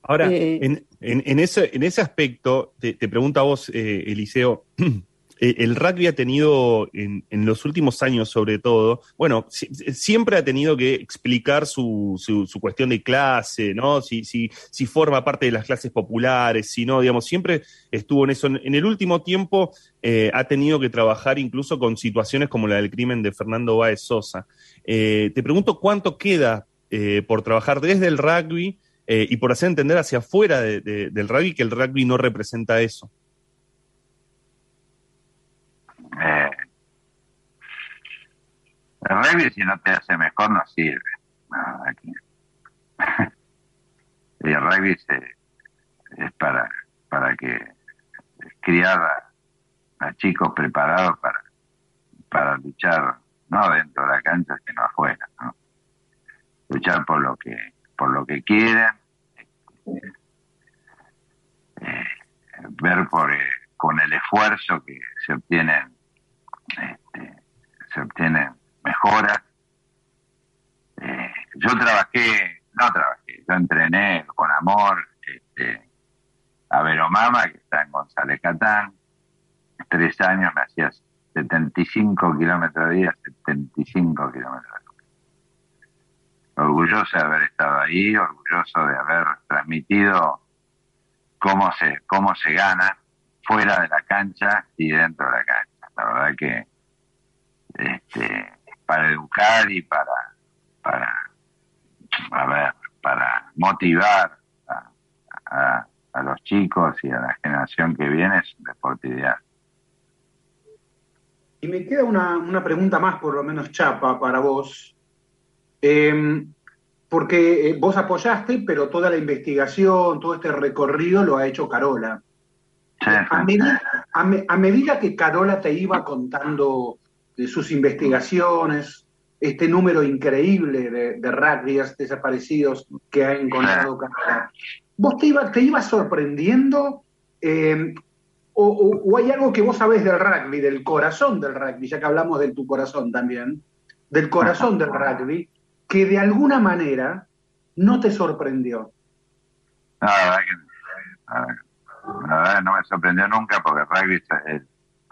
Ahora, eh, en, en, ese, en ese aspecto, te, te pregunto a vos, eh, Eliseo, Eh, el rugby ha tenido, en, los últimos años sobre todo, bueno, siempre ha tenido que explicar su, su, cuestión de clase, ¿no? Si, si, si forma parte de las clases populares, si no, digamos, siempre estuvo en eso. En el último tiempo eh, ha tenido que trabajar incluso con situaciones como la del crimen de Fernando Báez Sosa. Eh, te pregunto cuánto queda por trabajar desde el rugby y por hacer entender hacia afuera del rugby que el rugby no representa eso. Eh, el rugby si no te hace mejor no sirve. el rugby es para, para que criar a, chicos preparados para, para luchar no dentro de la cancha sino afuera ¿no? luchar por lo que por lo que quieren eh, ver por eh, con el esfuerzo que se obtienen este, se obtienen mejoras. Eh, yo trabajé, no trabajé, yo entrené con amor este, a Veromama, que está en González Catán. Tres años me hacía 75 kilómetros de día, 75 kilómetros Orgulloso de haber estado ahí, orgulloso de haber transmitido cómo se, cómo se gana fuera de la cancha y dentro de la cancha. La verdad que este, para educar y para, para, a ver, para motivar a, los chicos y a la generación que viene es un deporte ideal. Y me queda una, una pregunta más, por lo menos chapa, para vos. Em, porque eh, vos apoyaste, pero toda la investigación, todo este recorrido lo ha hecho Carola. A, medida, que Carola te iba contando de sus investigaciones, este número increíble de, de desaparecidos que ha encontrado Carola, ¿vos te, iba, te ibas sorprendiendo? Eh, o, hay algo que vos sabés del rugby, del corazón del rugby, ya que hablamos de tu corazón también, del corazón del rugby, que de alguna manera no te sorprendió? No, la que, la verdad no me sorprendió nunca porque rugby es,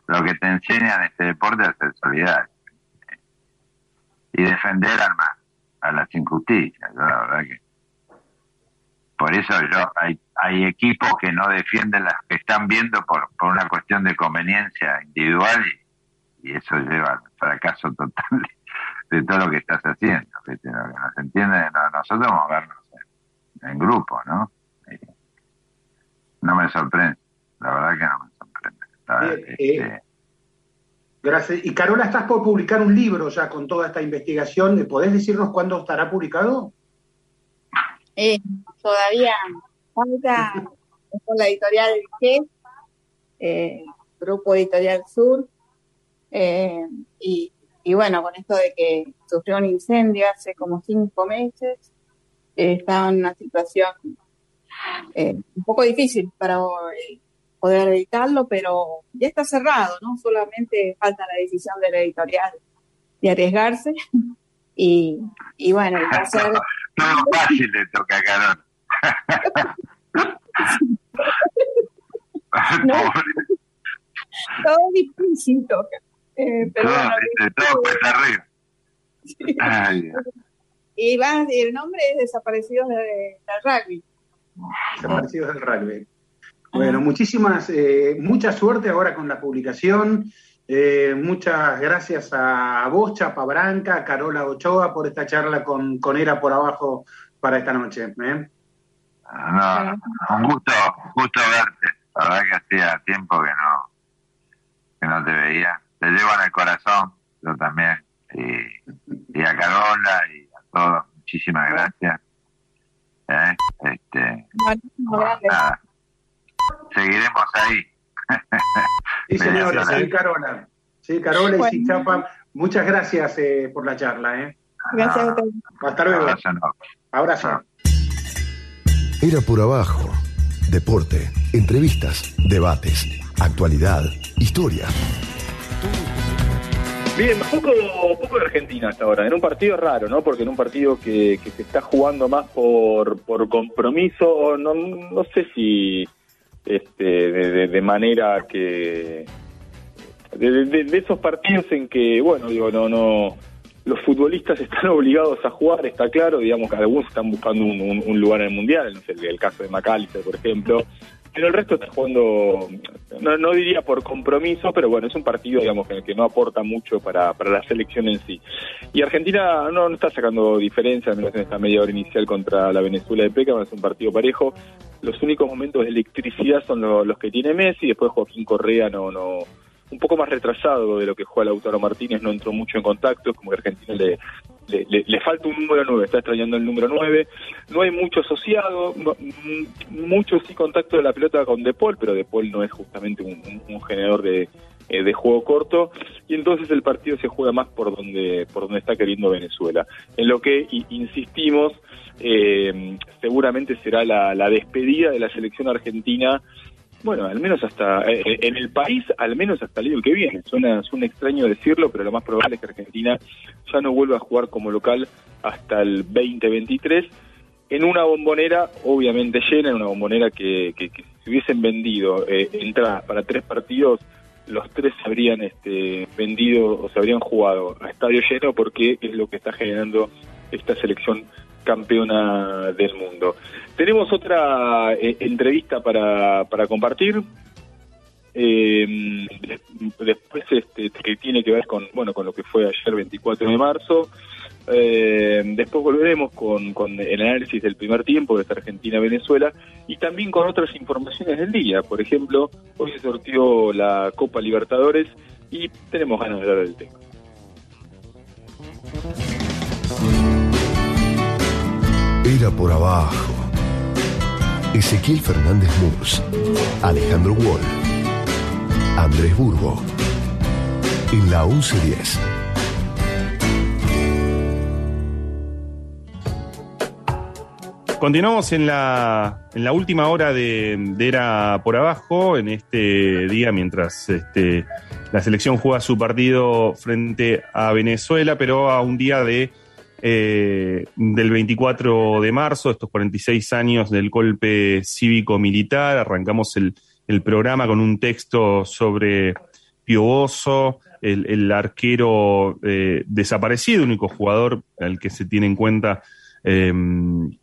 lo que te enseña en este deporte es ser solidario y defender al más, a las injusticias. la verdad que por eso yo hay hay equipos que no defienden las que están viendo por, por una cuestión de conveniencia individual y, eso lleva al fracaso total de, todo lo que estás haciendo. Lo que nos entiende nosotros movernos en, en grupo, ¿no? no me sorprende, la verdad que no me sorprende. Eh, este, gracias. Y Carola, estás por publicar un libro ya con toda esta investigación. ¿Podés decirnos cuándo estará publicado? Eh, todavía falta con la editorial G, eh, Grupo Editorial Sur. Eh, y, y, bueno, con esto de que sufrió un incendio hace como cinco meses, estaba en una situación eh, un poco difícil para eh, poder editarlo, pero ya está cerrado, ¿no? Solamente falta la decisión de la editorial de arriesgarse y, y bueno, va a ser... Todo fácil le toca a no, todo difícil toca. Eh, pero todo, bueno, todo pues. Y va, el nombre es Desaparecidos de, de rugby. Desaparecidos del rugby. Bueno, muchísimas, eh, mucha suerte ahora con la publicación. Eh, muchas gracias a vos, Chapa Branca, a Carola Ochoa, por esta charla con, con Era por abajo para esta noche. ¿eh? No, un gusto, gusto verte. La verdad que hacía tiempo que no, que no te veía. Te llevo en el corazón, yo también. Y, y a Carola y a todos, muchísimas gracias. ¿eh? Este, seguiremos ahí. sí, señor, sí, Carola. Sí, Carola y sí, Chapa, muchas gracias eh, por la charla. ¿eh? Gracias a ustedes. Hasta luego. Abrazo. Era por abajo. Deporte, entrevistas, debates, actualidad, historia. Bien, poco, poco de Argentina hasta ahora, en un partido raro, ¿no? Porque en un partido que, que se está jugando más por, por compromiso, no, no sé si este, de, de manera que... De, de, esos partidos en que, bueno, digo, no, no, los futbolistas están obligados a jugar, está claro, digamos que algunos están buscando un, un, lugar en el Mundial, no sé, el caso de McAllister, por ejemplo, pero el resto está jugando, no, no diría por compromiso, pero bueno, es un partido, digamos, que, que no aporta mucho para, para la selección en sí. Y Argentina no, está sacando diferencia, al menos en esta media hora inicial contra la Venezuela de Peca, es un partido parejo. Los únicos momentos de electricidad son los, los que tiene Messi, después Joaquín Correa no, no, un poco más retrasado de lo que juega Lautaro Martínez, no entró mucho en contacto, como que Argentina le, le, le, falta un número 9, está extrañando el número 9, no hay mucho asociado, mucho sí contacto de la pelota con De Paul, pero De Paul no es justamente un, generador de, eh, de juego corto, y entonces el partido se juega más por donde, por donde está queriendo Venezuela. En lo que insistimos, eh, seguramente será la despedida de la selección argentina bueno, al menos hasta, eh, eh, en el país, al menos hasta el año que viene. Suena, suena extraño decirlo, pero lo más probable es que Argentina ya no vuelva a jugar como local hasta el 2023 en una bombonera obviamente llena, en una bombonera que, que, que si hubiesen vendido eh, entradas para tres partidos, los tres se habrían este, vendido o se habrían jugado a estadio lleno porque es lo que está generando esta selección campeona del mundo. Tenemos otra eh, entrevista para, para compartir. Eh, después este, que tiene que ver con bueno con lo que fue ayer 24 de marzo eh, después volveremos con, con, el análisis del primer tiempo de Argentina-Venezuela y también con otras informaciones del día. Por ejemplo, hoy se sortió la Copa Libertadores y tenemos ganas de hablar del tema. Era por abajo. Ezequiel Fernández Murs, Alejandro Wall, Andrés Burgo, en la 1110. Continuamos en la, en la última hora de, de, Era por Abajo, en este día mientras este, la selección juega su partido frente a Venezuela, pero a un día de eh, del 24 de marzo, estos 46 años del golpe cívico-militar. Arrancamos el, el, programa con un texto sobre Pioboso, el, el arquero eh, desaparecido, único jugador al que se tiene en cuenta eh,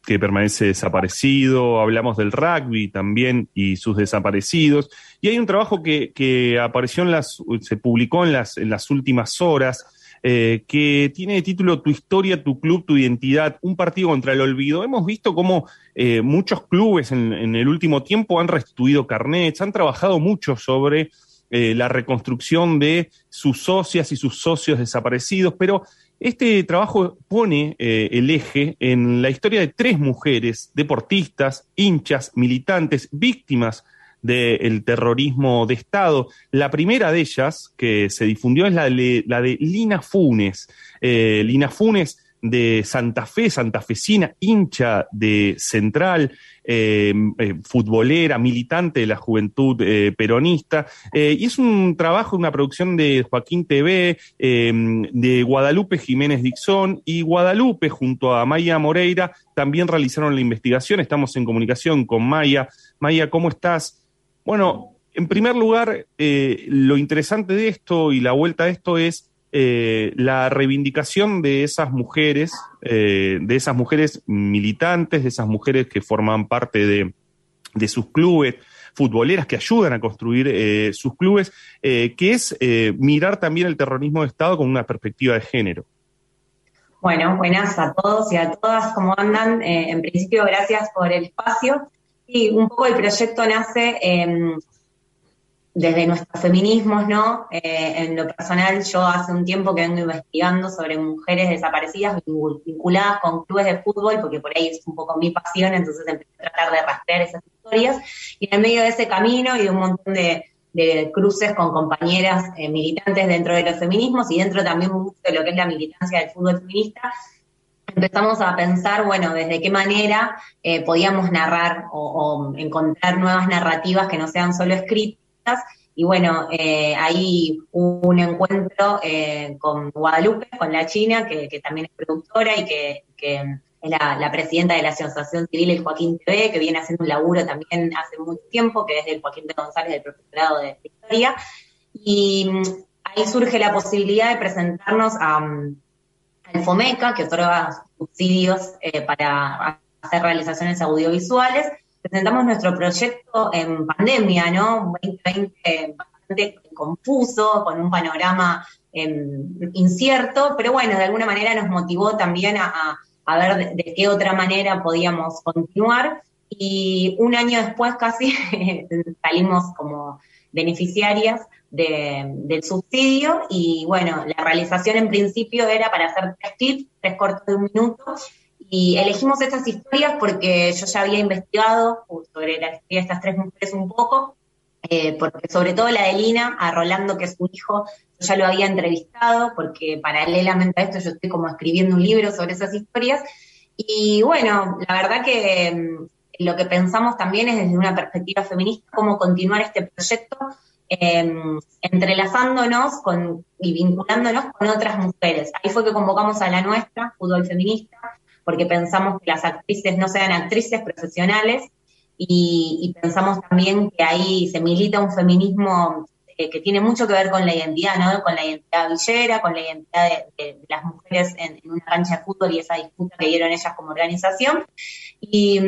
que permanece desaparecido. Hablamos del rugby también y sus desaparecidos. Y hay un trabajo que, que apareció en las, se publicó en las, en las últimas horas eh, que tiene de título Tu historia, tu club, tu identidad, un partido contra el olvido. Hemos visto cómo eh, muchos clubes en, el último tiempo han restituido carnets, han trabajado mucho sobre eh, la reconstrucción de sus socias y sus socios desaparecidos, pero este trabajo pone el eje en la historia de tres mujeres, deportistas, hinchas, militantes, víctimas del terrorismo de Estado. La primera de ellas que se difundió es la de, la de Lina Funes. Eh, Lina Funes de Santa Fe, santafesina, hincha de Central, eh, eh, futbolera, militante de la juventud eh, peronista. Y es un trabajo, una producción de Joaquín TV, eh, de Guadalupe Jiménez Dixón y Guadalupe junto a Maya Moreira también realizaron la investigación. Estamos en comunicación con Maya. Maya, ¿cómo estás? Bueno, en primer lugar, eh, lo interesante de esto y la vuelta a esto es eh, la reivindicación de esas mujeres, eh, de esas mujeres militantes, de esas mujeres que forman parte de, de sus clubes, futboleras que ayudan a construir eh, sus clubes, que es mirar también el terrorismo de Estado con una perspectiva de género. Bueno, buenas a todos y a todas, ¿cómo andan? En principio, gracias por el espacio. Y un poco el proyecto nace eh, desde nuestros feminismos, ¿no? Eh, en lo personal, yo hace un tiempo que vengo investigando sobre mujeres desaparecidas vinculadas con clubes de fútbol, porque por ahí es un poco mi pasión, entonces empecé a tratar de rastrear esas historias. Y en medio de ese camino y de un montón de, de cruces con compañeras eh, militantes dentro de los feminismos y dentro también mucho de lo que es la militancia del fútbol feminista, empezamos a pensar, bueno, desde qué manera eh, podíamos narrar o, encontrar nuevas narrativas que no sean solo escritas y bueno, eh, ahí hubo un encuentro eh, con Guadalupe, con la China, que, también es productora y que, es la, presidenta de la Asociación Civil, el Joaquín TV, que viene haciendo un laburo también hace mucho tiempo, que es el Joaquín de González, del profesorado de Historia. Y mm, ahí surge la posibilidad de presentarnos a, mm, al FOMECA, que otorga subsidios eh, para hacer realizaciones audiovisuales, presentamos nuestro proyecto en pandemia, ¿no? 2020 bastante confuso, con un panorama em, incierto, pero bueno, de alguna manera nos motivó también a, ver de, qué otra manera podíamos continuar. Y un año después casi salimos como beneficiarias del subsidio y bueno, la realización en principio era para hacer tres clips, tres cortos de un minuto y elegimos estas historias porque yo ya había investigado sobre la historia de estas tres mujeres un poco, eh, porque sobre todo la de Lina, a Rolando, que es su hijo, yo ya lo había entrevistado, porque paralelamente a esto yo estoy como escribiendo un libro sobre esas historias. Y bueno, la verdad que mm, lo que pensamos también es desde una perspectiva feminista cómo continuar este proyecto em, entrelazándonos con, y vinculándonos con otras mujeres. Ahí fue que convocamos a la nuestra, Fútbol Feminista, porque pensamos que las actrices no sean actrices profesionales y, pensamos también que ahí se milita un feminismo eh, que tiene mucho que ver con la identidad, ¿no? Con la identidad villera, con la identidad de, las mujeres en, una cancha de fútbol y esa disputa que dieron ellas como organización. Y,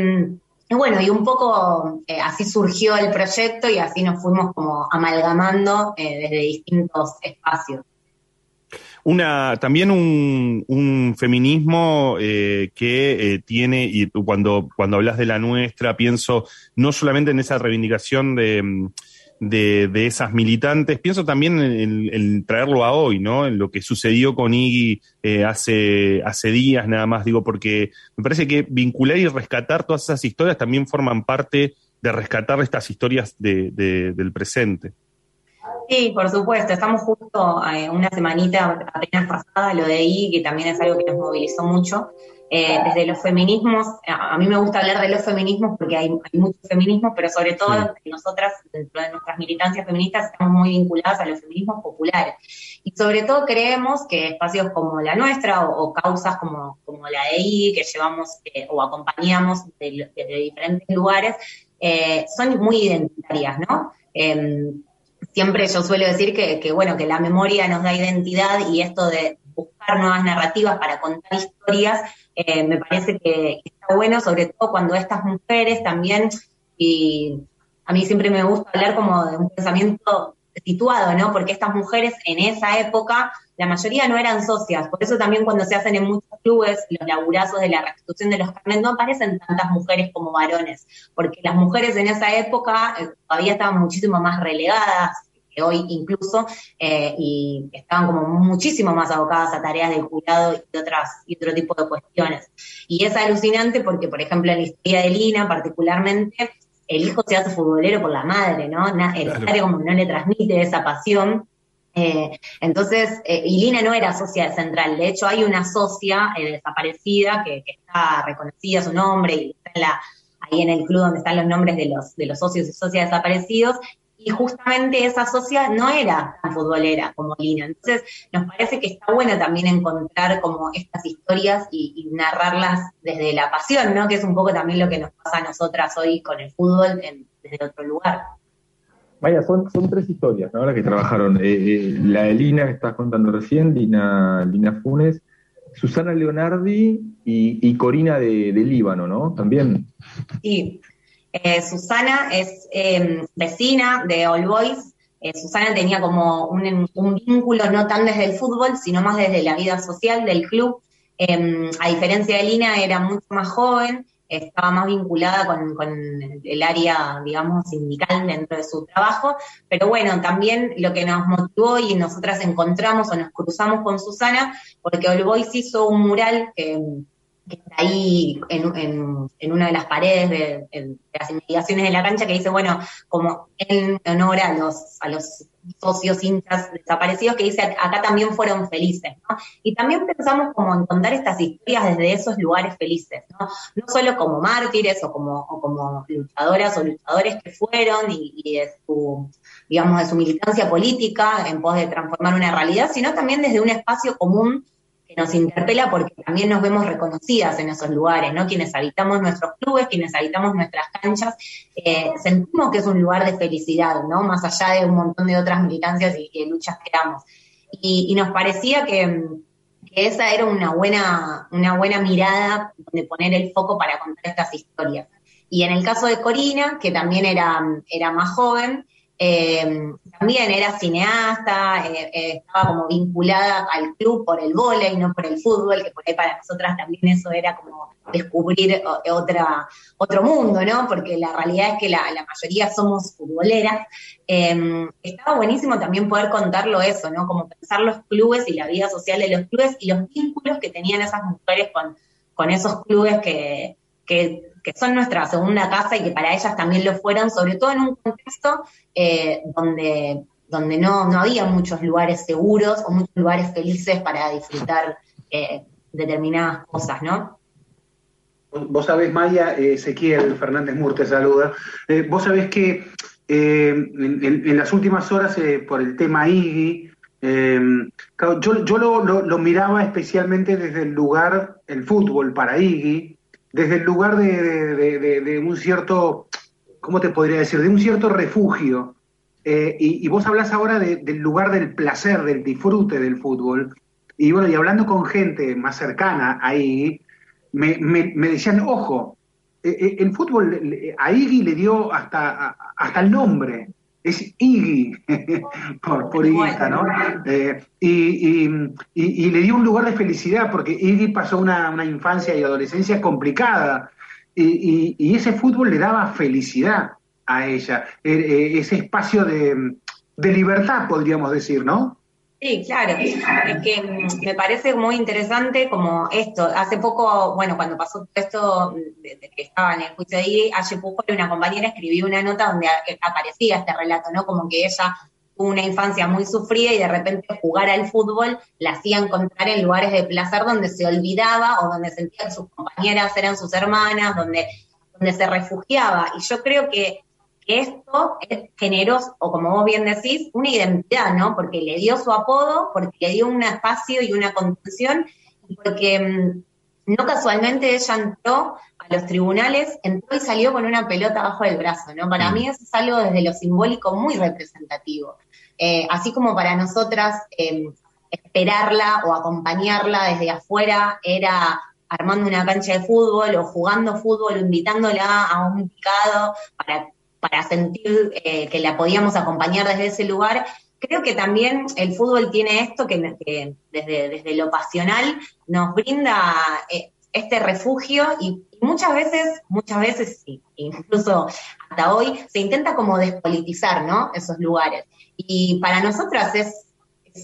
bueno, y un poco eh, así surgió el proyecto y así nos fuimos como amalgamando eh, desde distintos espacios. Una también un, feminismo eh, que tiene, y cuando, cuando hablas de la nuestra, pienso no solamente en esa reivindicación de, de, esas militantes, pienso también en, traerlo a hoy, ¿no? En lo que sucedió con Iggy eh, hace, hace días nada más, digo, porque me parece que vincular y rescatar todas esas historias también forman parte de rescatar estas historias de, del presente. Sí, por supuesto. Estamos justo eh, una semanita apenas pasada, lo de I, que también es algo que nos movilizó mucho. Eh, desde los feminismos, a, mí me gusta hablar de los feminismos porque hay, muchos feminismos, pero sobre todo nosotras, dentro de nuestras militancias feministas, estamos muy vinculadas a los feminismos populares. Y sobre todo creemos que espacios como la nuestra o, causas como, como la de I, que llevamos eh, o acompañamos desde de, diferentes lugares, son muy identitarias, ¿no? Em, siempre yo suelo decir que, bueno, que la memoria nos da identidad y esto de buscar nuevas narrativas para contar historias, eh, me parece que está bueno, sobre todo cuando estas mujeres también, y a mí siempre me gusta hablar como de un pensamiento situado, ¿no? Porque estas mujeres en esa época, la mayoría no eran socias, por eso también cuando se hacen en muchos clubes los laburazos de la restitución de los carnes no aparecen tantas mujeres como varones, porque las mujeres en esa época eh, todavía estaban muchísimo más relegadas hoy incluso, eh, y estaban como muchísimo más abocadas a tareas de cuidado y otras y otro tipo de cuestiones. Y es alucinante porque, por ejemplo, en la historia de Lina particularmente, el hijo se hace futbolero por la madre, ¿no? El padre como no le transmite esa pasión. Eh, entonces, eh, y Lina no era socia de Central, de hecho hay una socia desaparecida que, está reconocida su nombre y está en la, ahí en el club donde están los nombres de los, de los socios y socias desaparecidos, y justamente esa socia no era tan futbolera como Lina. Entonces, nos parece que está bueno también encontrar como estas historias y, narrarlas desde la pasión, ¿no? Que es un poco también lo que nos pasa a nosotras hoy con el fútbol desde otro lugar. Vaya, son, son tres historias, ¿no? Las que trabajaron. Eh, eh, la de Lina, que estás contando recién, Lina, Lina Funes, Susana Leonardi y, Corina de, de Líbano, ¿no? También. Sí, eh, Susana es em, vecina de All Boys. Eh, Susana tenía como un, vínculo no tan desde el fútbol, sino más desde la vida social del club. Em, a diferencia de Lina, era mucho más joven, estaba más vinculada con, el área, digamos, sindical dentro de su trabajo. Pero bueno, también lo que nos motivó y nosotras encontramos o nos cruzamos con Susana, porque All Boys hizo un mural que que está ahí en, una de las paredes de, las inmediaciones de la cancha, que dice, bueno, como en honor a los, a los socios hinchas desaparecidos, que dice, acá también fueron felices, ¿no? Y también pensamos como en contar estas historias desde esos lugares felices, ¿no? No solo como mártires o como, como luchadoras o luchadores que fueron y, de, su, digamos, de su militancia política en pos de transformar una realidad, sino también desde un espacio común que nos interpela porque también nos vemos reconocidas en esos lugares, ¿no? Quienes habitamos nuestros clubes, quienes habitamos nuestras canchas, eh, sentimos que es un lugar de felicidad, ¿no? Más allá de un montón de otras militancias y, luchas que damos. Y, nos parecía que, esa era una buena, una buena mirada de poner el foco para contar estas historias. Y en el caso de Corina, que también era, era más joven, eh, también era cineasta, eh, eh, estaba como vinculada al club por el vóley, no por el fútbol, que por ahí para nosotras también eso era como descubrir otra, otro mundo, ¿no? Porque la realidad es que la, mayoría somos futboleras. estaba buenísimo también poder contarlo eso, ¿no? Como pensar los clubes y la vida social de los clubes y los vínculos que tenían esas mujeres con, con esos clubes que que son nuestra segunda casa y que para ellas también lo fueron, sobre todo en un contexto eh, donde, donde no, no había muchos lugares seguros o muchos lugares felices para disfrutar eh, determinadas cosas, ¿no? Vos sabés, Maya, eh, Ezequiel Fernández Mur te saluda. vos sabés que en, las últimas horas, por el tema IGI, yo, yo lo, lo, miraba especialmente desde el lugar, el fútbol para Iggy, desde el lugar de, un cierto, ¿cómo te podría decir? De un cierto refugio. Eh, y, vos hablas ahora del lugar del placer, del disfrute del fútbol. Y bueno, y hablando con gente más cercana ahí, me, me, decían, ojo, eh, eh, el fútbol a Iggy le dio hasta, hasta el nombre es Iggy, por, por ¿no? Eh, y, le dio un lugar de felicidad, porque Iggy pasó una, infancia y adolescencia complicada, y, ese fútbol le daba felicidad a ella, e, e, ese espacio de, de libertad, podríamos decir, ¿no? Sí, claro. Es que mm, me parece muy interesante como esto. Hace poco, bueno, cuando pasó esto de, que estaba en el juicio de ahí, hace poco una compañera escribió una nota donde aparecía este relato, ¿no? Como que ella tuvo una infancia muy sufrida y de repente jugar al fútbol la hacía encontrar en lugares de placer donde se olvidaba o donde sentía que sus compañeras eran sus hermanas, donde, donde se refugiaba. Y yo creo que esto generó, o como vos bien decís, una identidad, ¿no? Porque le dio su apodo, porque le dio un espacio y una contención, y porque mm, no casualmente ella entró a los tribunales, entró y salió con una pelota bajo el brazo, ¿no? Para mí eso es algo desde lo simbólico muy representativo. Eh, así como para nosotras em, esperarla o acompañarla desde afuera era armando una cancha de fútbol o jugando fútbol invitándola a un picado para para sentir eh, que la podíamos acompañar desde ese lugar. Creo que también el fútbol tiene esto que, desde, desde, lo pasional nos brinda eh, este refugio y, muchas veces, muchas veces, incluso hasta hoy, se intenta como despolitizar, ¿no? Esos lugares. Y para nosotras es,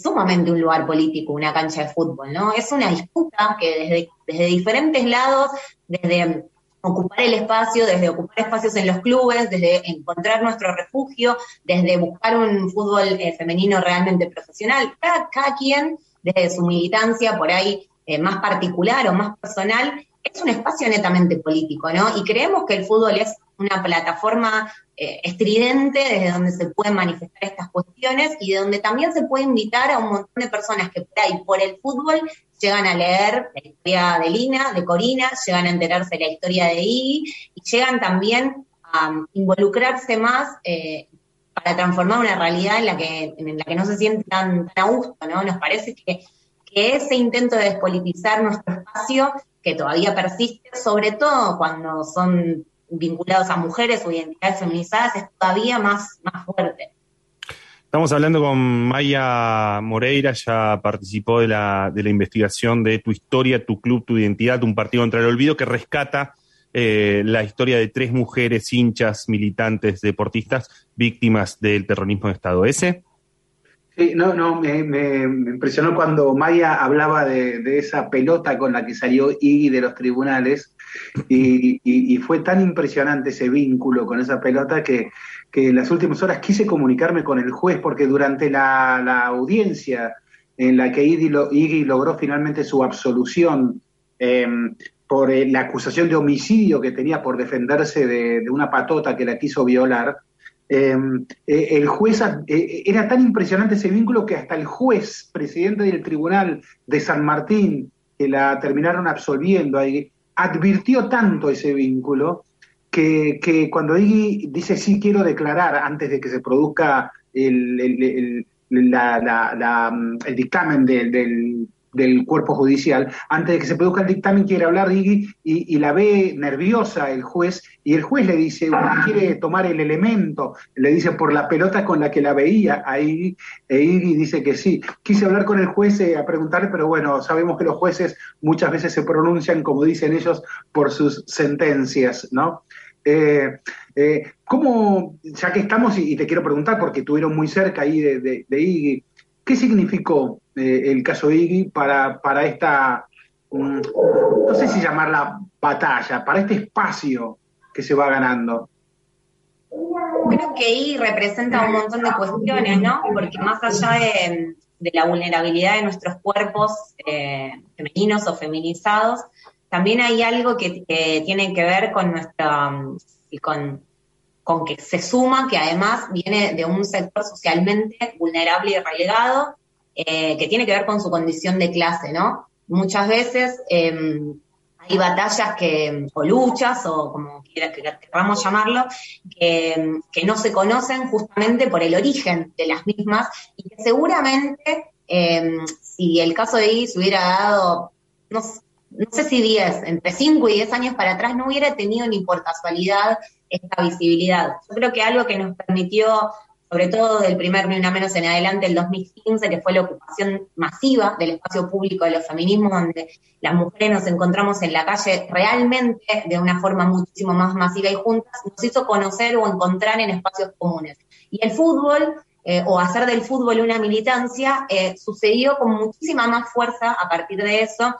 sumamente un lugar político, una cancha de fútbol, ¿no? Es una disputa que desde, desde diferentes lados, desde ocupar el espacio, desde ocupar espacios en los clubes, desde encontrar nuestro refugio, desde buscar un fútbol eh, femenino realmente profesional. Cada, cada, quien, desde su militancia por ahí eh, más particular o más personal, es un espacio netamente político, ¿no? Y creemos que el fútbol es una plataforma eh, estridente desde donde se pueden manifestar estas cuestiones y de donde también se puede invitar a un montón de personas que por ahí, por el fútbol, llegan a leer la historia de Lina, de Corina, llegan a enterarse de la historia de I y llegan también a involucrarse más eh, para transformar una realidad en la que, en la que no se siente tan, a gusto, ¿no? Nos parece que ese intento de despolitizar nuestro espacio, que todavía persiste, sobre todo cuando son vinculados a mujeres o identidades feminizadas, es todavía más, más fuerte. Estamos hablando con Maya Moreira, ya participó de la, de la investigación de Tu Historia, Tu Club, Tu Identidad, un partido contra el olvido que rescata eh, la historia de tres mujeres hinchas, militantes, deportistas, víctimas del terrorismo de Estado. ¿Ese? Sí, no, no, me, impresionó cuando Maya hablaba de, esa pelota con la que salió Iggy de los tribunales y, fue tan impresionante ese vínculo con esa pelota que, en las últimas horas quise comunicarme con el juez porque durante la, audiencia en la que Iggy, logró finalmente su absolución em, por eh, la acusación de homicidio que tenía por defenderse de, de una patota que la quiso violar, Em, eh, el juez, eh, era tan impresionante ese vínculo que hasta el juez, presidente del tribunal de San Martín, que la terminaron absolviendo ahí, advirtió tanto ese vínculo que, que cuando Iggy dice sí quiero declarar antes de que se produzca el, el, el dictamen del, del cuerpo judicial, antes de que se produzca el dictamen, quiere hablar Iggy y, la ve nerviosa el juez, y el juez le dice, quiere tomar el elemento, le dice por la pelota con la que la veía a Iggy, e Iggy dice que sí. Quise hablar con el juez eh, a preguntarle, pero bueno, sabemos que los jueces muchas veces se pronuncian, como dicen ellos, por sus sentencias, ¿no? Eh, eh, ¿Cómo, ya que estamos, y, te quiero preguntar, porque estuvieron muy cerca ahí de, de Iggy, ¿qué significó eh, el caso Iggy para, para esta, mm, no sé si llamarla batalla, para este espacio que se va ganando? Creo que Iggy representa un montón de cuestiones, ¿no? Porque más allá de, la vulnerabilidad de nuestros cuerpos eh, femeninos o feminizados, también hay algo que, tiene que ver con nuestra, con, con que se suma, que además viene de un sector socialmente vulnerable y relegado, eh, que tiene que ver con su condición de clase, ¿no? Muchas veces em, hay batallas que, o luchas, o como quiera que queramos llamarlo, que, no se conocen justamente por el origen de las mismas y que seguramente em, si el caso de Iris hubiera dado, no, no sé si 10, entre 5 y 10 años para atrás, no hubiera tenido ni por casualidad esta visibilidad. Yo creo que algo que nos permitió sobre todo del primer Ni Una Menos en adelante, el 2015, que fue la ocupación masiva del espacio público de los feminismos, donde las mujeres nos encontramos en la calle realmente de una forma muchísimo más masiva y juntas, nos hizo conocer o encontrar en espacios comunes. Y el fútbol, eh, o hacer del fútbol una militancia, eh, sucedió con muchísima más fuerza a partir de eso,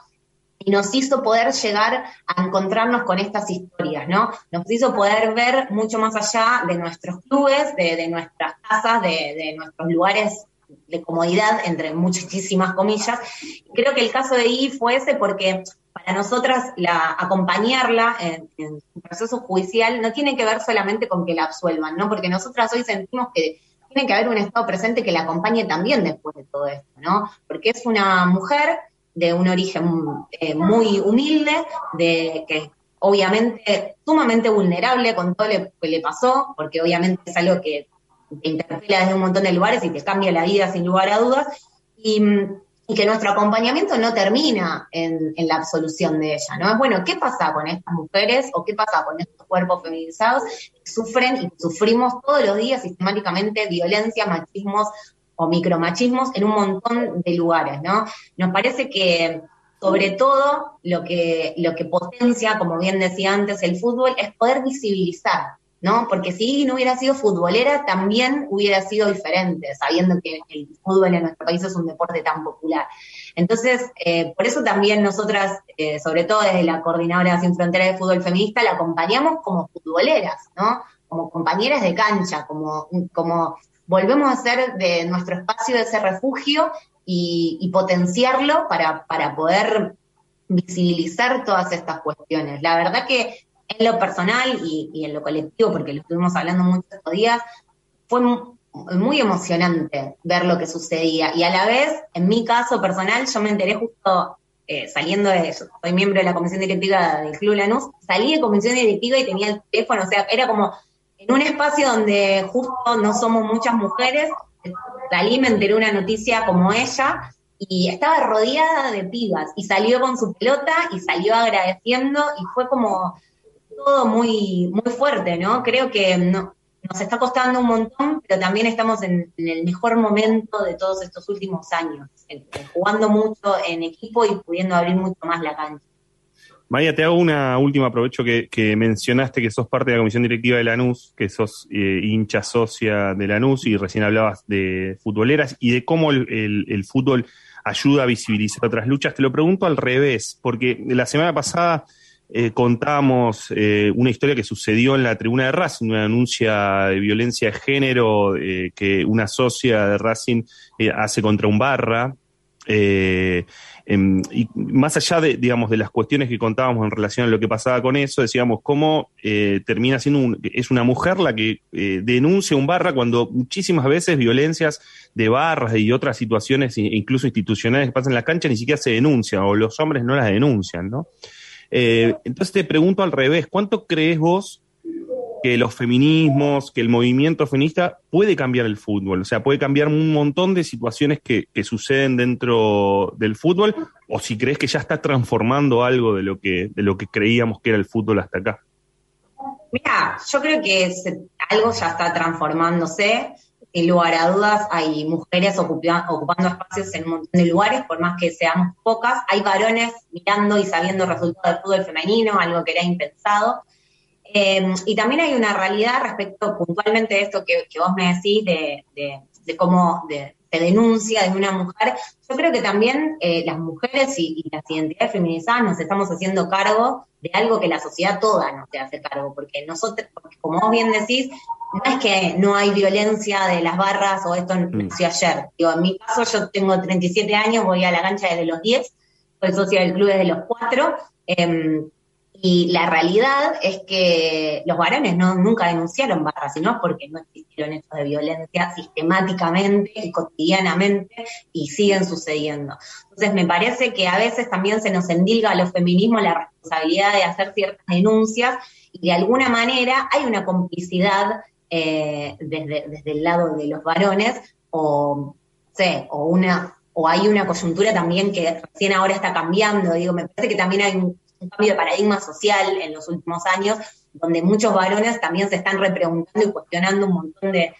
y nos hizo poder llegar a encontrarnos con estas historias, ¿no? Nos hizo poder ver mucho más allá de nuestros clubes, de, nuestras casas, de, nuestros lugares de comodidad, entre muchísimas comillas. Creo que el caso de I fue ese porque para nosotras la, acompañarla en, en su proceso judicial no tiene que ver solamente con que la absuelvan, ¿no? Porque nosotras hoy sentimos que tiene que haber un Estado presente que la acompañe también después de todo esto, ¿no? Porque es una mujer de un origen eh, muy humilde, de que obviamente sumamente vulnerable con todo lo que le pasó, porque obviamente es algo que te interpela desde un montón de lugares y te cambia la vida sin lugar a dudas, y, que nuestro acompañamiento no termina en, en, la absolución de ella, ¿no? Es bueno, ¿qué pasa con estas mujeres o qué pasa con estos cuerpos feminizados que sufren y sufrimos todos los días sistemáticamente violencia, machismos, o micromachismos en un montón de lugares, ¿no? Nos parece que sobre todo lo que, lo que potencia, como bien decía antes, el fútbol es poder visibilizar, ¿no? Porque si no hubiera sido futbolera, también hubiera sido diferente, sabiendo que el fútbol en nuestro país es un deporte tan popular. Entonces, eh, por eso también nosotras, eh, sobre todo desde la Coordinadora Sin Fronteras de Fútbol Feminista, la acompañamos como futboleras, ¿no? Como compañeras de cancha, como, como volvemos a ser de nuestro espacio ese refugio y, potenciarlo para, para poder visibilizar todas estas cuestiones. La verdad que en lo personal y, en lo colectivo, porque lo estuvimos hablando muchos días, fue muy emocionante ver lo que sucedía. Y a la vez, en mi caso personal, yo me enteré justo eh, saliendo de eso. Soy miembro de la comisión directiva del Club Lanús. Salí de comisión directiva y tenía el teléfono, o sea, era como en un espacio donde justo no somos muchas mujeres, salí, me enteré una noticia como ella y estaba rodeada de pibas y salió con su pelota y salió agradeciendo y fue como todo muy, muy fuerte, ¿no? Creo que no, nos está costando un montón, pero también estamos en, el mejor momento de todos estos últimos años, jugando mucho en equipo y pudiendo abrir mucho más la cancha. María, te hago una última aprovecho que, mencionaste que sos parte de la comisión directiva de Lanús, que sos eh, hincha socia de Lanús y recién hablabas de futboleras y de cómo el, fútbol ayuda a visibilizar otras luchas. Te lo pregunto al revés, porque la semana pasada eh, contamos eh, una historia que sucedió en la tribuna de Racing, una denuncia de violencia de género que una socia de Racing hace contra un barra eh, y más allá de, digamos, de las cuestiones que contábamos en relación a lo que pasaba con eso, decíamos cómo eh, termina siendo un, es una mujer la que eh, denuncia un barra cuando muchísimas veces violencias de barras y otras situaciones, incluso institucionales pasan en la cancha, ni siquiera se denuncian o los hombres no las denuncian, ¿no? entonces te pregunto al revés, ¿cuánto crees vos que los feminismos, que el movimiento feminista puede cambiar el fútbol, o sea, puede cambiar un montón de situaciones que, suceden dentro del fútbol, o si crees que ya está transformando algo de lo que, de lo que creíamos que era el fútbol hasta acá. Mira, yo creo que algo ya está transformándose. En lugar a dudas, hay mujeres ocupando espacios en un montón de lugares, por más que seamos pocas. Hay varones mirando y sabiendo resultados del fútbol femenino, algo que era impensado. Eh, y también hay una realidad respecto puntualmente de esto que, vos me decís, de, cómo se denuncia de una mujer. Yo creo que también eh, las mujeres y, las identidades feminizadas nos estamos haciendo cargo de algo que la sociedad toda nos se hace cargo, porque nosotros, como vos bien decís, no es que no hay violencia de las barras o esto nació mm. ayer. Digo, en mi caso yo tengo 37 años, voy a la cancha desde los 10, soy socia del club desde los 4. Y la realidad es que los varones no, nunca denunciaron barras, sino porque no existieron hechos de violencia sistemáticamente y cotidianamente y siguen sucediendo. Entonces me parece que a veces también se nos endilga a los feminismos la responsabilidad de hacer ciertas denuncias y de alguna manera hay una complicidad eh, desde, desde el lado de los varones o, sé, o una o hay una coyuntura también que recién ahora está cambiando, digo, me parece que también hay un un cambio de paradigma social en los últimos años, donde muchos varones también se están repreguntando y cuestionando un montón de,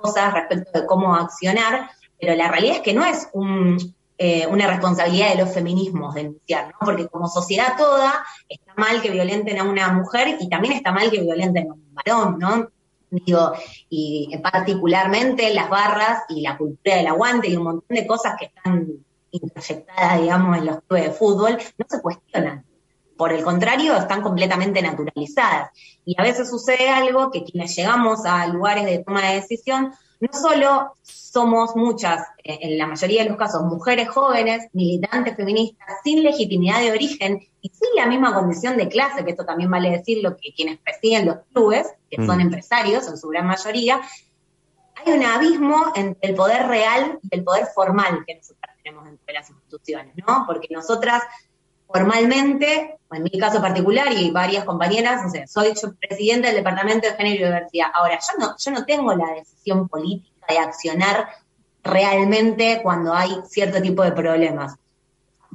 cosas respecto de cómo accionar, pero la realidad es que no es eh, una responsabilidad de los feminismos denunciar, ¿no? Porque como sociedad toda está mal que violenten a una mujer y también está mal que violenten a un varón, ¿no? Digo, y particularmente las barras y la cultura del aguante y un montón de cosas que están interjectadas, digamos, en los clubes de fútbol, no se cuestionan. Por el contrario, están completamente naturalizadas. Y a veces sucede algo que quienes llegamos a lugares de toma de decisión, no solo somos muchas, eh, en la mayoría de los casos, mujeres jóvenes, militantes feministas, sin legitimidad de origen y sin la misma condición de clase, que esto también vale decirlo, que quienes presiden los clubes, que son mm. empresarios en su gran mayoría, hay un abismo entre el poder real y el poder formal que nosotras tenemos entre las instituciones, ¿no? Porque nosotras formalmente, en mi caso particular y varias compañeras, no sé, soy yo del Departamento de Género y Diversidad. Ahora, yo no, yo no tengo la decisión política de accionar realmente cuando hay cierto tipo de problemas.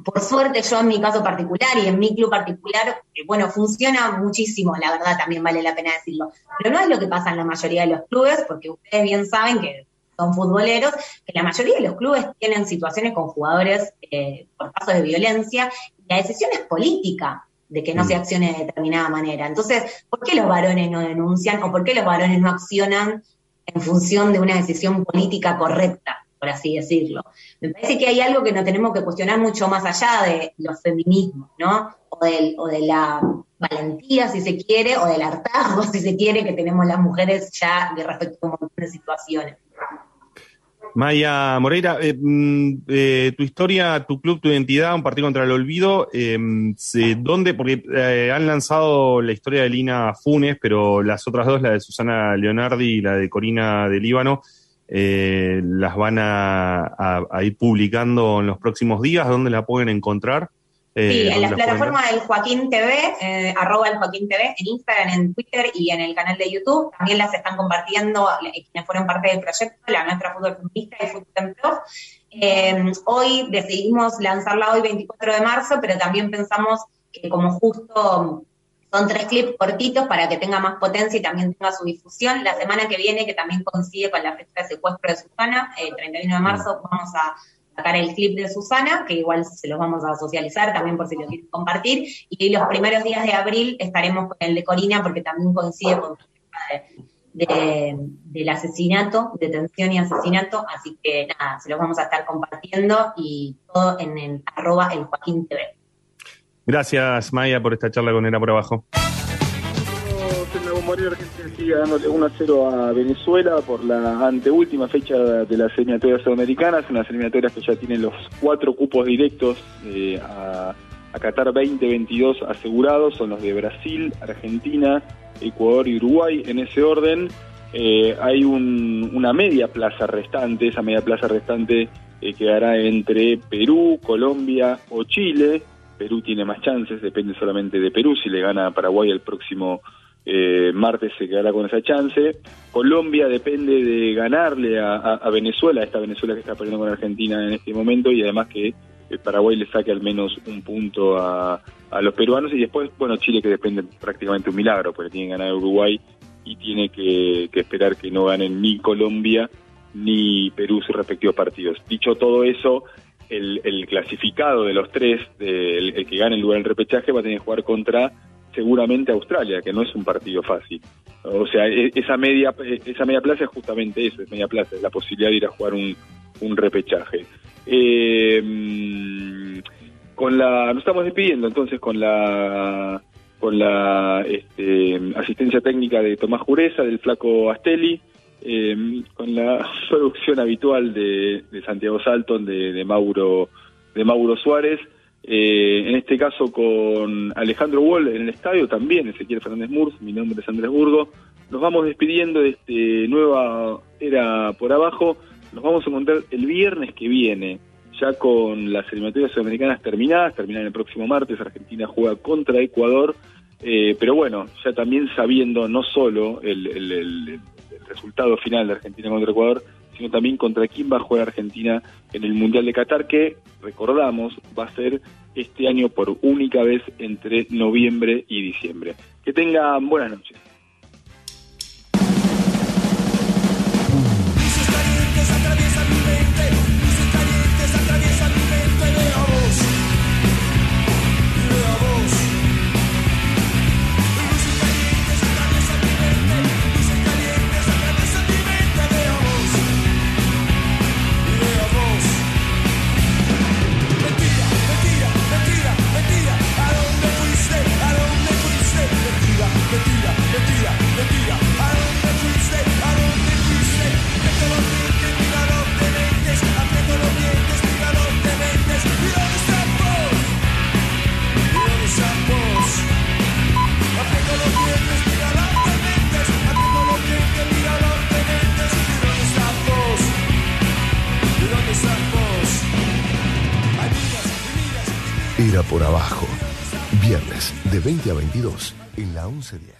Por suerte, yo en mi caso particular y en mi club particular, eh, bueno, funciona muchísimo, la verdad también vale la pena decirlo. Pero no es lo que pasa en la mayoría de los clubes, porque ustedes bien saben que son futboleros, que la mayoría de los clubes tienen situaciones con jugadores eh, por casos de violencia la decisión es política de que no se mm. accione de determinada manera. Entonces, ¿por qué los varones no denuncian o por qué los varones no accionan en función de una decisión política correcta, por así decirlo? Me parece que hay algo que no tenemos que cuestionar mucho más allá de los feminismos, ¿no? O, o de la valentía, si se quiere, o del hartazgo, si se quiere, que tenemos las mujeres ya de respecto a un montón de situaciones. Maya Moreira, eh, mm, eh, tu historia, tu club, tu identidad, un partido contra el olvido, eh, ¿dónde? Porque eh, han lanzado la historia de Lina Funes, pero las otras dos, la de Susana Leonardi y la de Corina de Líbano, las van a, ir publicando en los próximos días. ¿Dónde la pueden encontrar? Eh, sí, en la plataforma del Joaquín TV, eh, arroba el Joaquín TV, en Instagram, en Twitter y en el canal de YouTube. También las están compartiendo eh, quienes fueron parte del proyecto, la nuestra fútbol feminista y fútbol eh, hoy decidimos lanzarla hoy 24 de marzo, pero también pensamos que como justo son tres clips cortitos para que tenga más potencia y también tenga su difusión. La semana que viene, que también coincide con la fecha de secuestro de Susana, el 31 de marzo, vamos a sacar el clip de Susana, que igual se los vamos a socializar también por si lo quieren compartir. Y los primeros días de abril estaremos con el de Corina, porque también coincide con de, del asesinato, detención y asesinato, así que nada, se los vamos a estar compartiendo y todo en el arroba el Joaquín TV. Gracias Maya por esta charla con Era por abajo. Argentina sigue ganándole 1 a 0 a Venezuela por la anteúltima fecha de las eliminatorias sudamericanas, unas eliminatorias que ya tienen los cuatro cupos directos eh, a, a Qatar 2022 asegurados, son los de Brasil, Argentina, Ecuador y Uruguay. En ese orden eh, hay un- una media plaza restante, esa media plaza restante eh, quedará entre Perú, Colombia o Chile. Perú tiene más chances, depende solamente de Perú. Si le gana Paraguay el próximo eh, martes se quedará con esa chance. Colombia depende de ganarle a, a- a Venezuela, esta Venezuela que está perdiendo con Argentina en este momento, y además que eh, Paraguay le saque al menos un punto a, los peruanos. Y después, bueno, Chile que depende prácticamente un milagro, porque tiene que ganar Uruguay y tiene que, que esperar que no ganen ni Colombia ni Perú sus respectivos partidos. Dicho todo eso, el, el clasificado de los tres, el, el que gane el lugar en el repechaje, va a tener que jugar contra seguramente Australia, que no es un partido fácil. O sea, e- esa media esa media plaza es justamente eso, es media plaza, es la posibilidad de ir a jugar un, un repechaje. Eh, con la, nos estamos despidiendo entonces con la con la este, asistencia técnica de Tomás Jureza, del flaco Astelli, eh, con la producción habitual de, Santiago Salton, de Mauro de Mauro Suárez, eh, en este caso con Alejandro Wall en el estadio también, Ezequiel Fernández Murs, mi nombre es Andrés Burgo. Nos vamos despidiendo de este nueva era por abajo. Nos vamos a encontrar el viernes que viene, ya con las eliminatorias sudamericanas terminadas, terminan el próximo martes, Argentina juega contra Ecuador, eh, pero bueno, ya también sabiendo no solo el, el- resultado final de Argentina contra Ecuador, sino también contra quién va a jugar Argentina en el Mundial de Qatar, que recordamos va a ser este año por única vez entre noviembre y diciembre. Que tengan buenas noches. 20 a 22 en la 1110.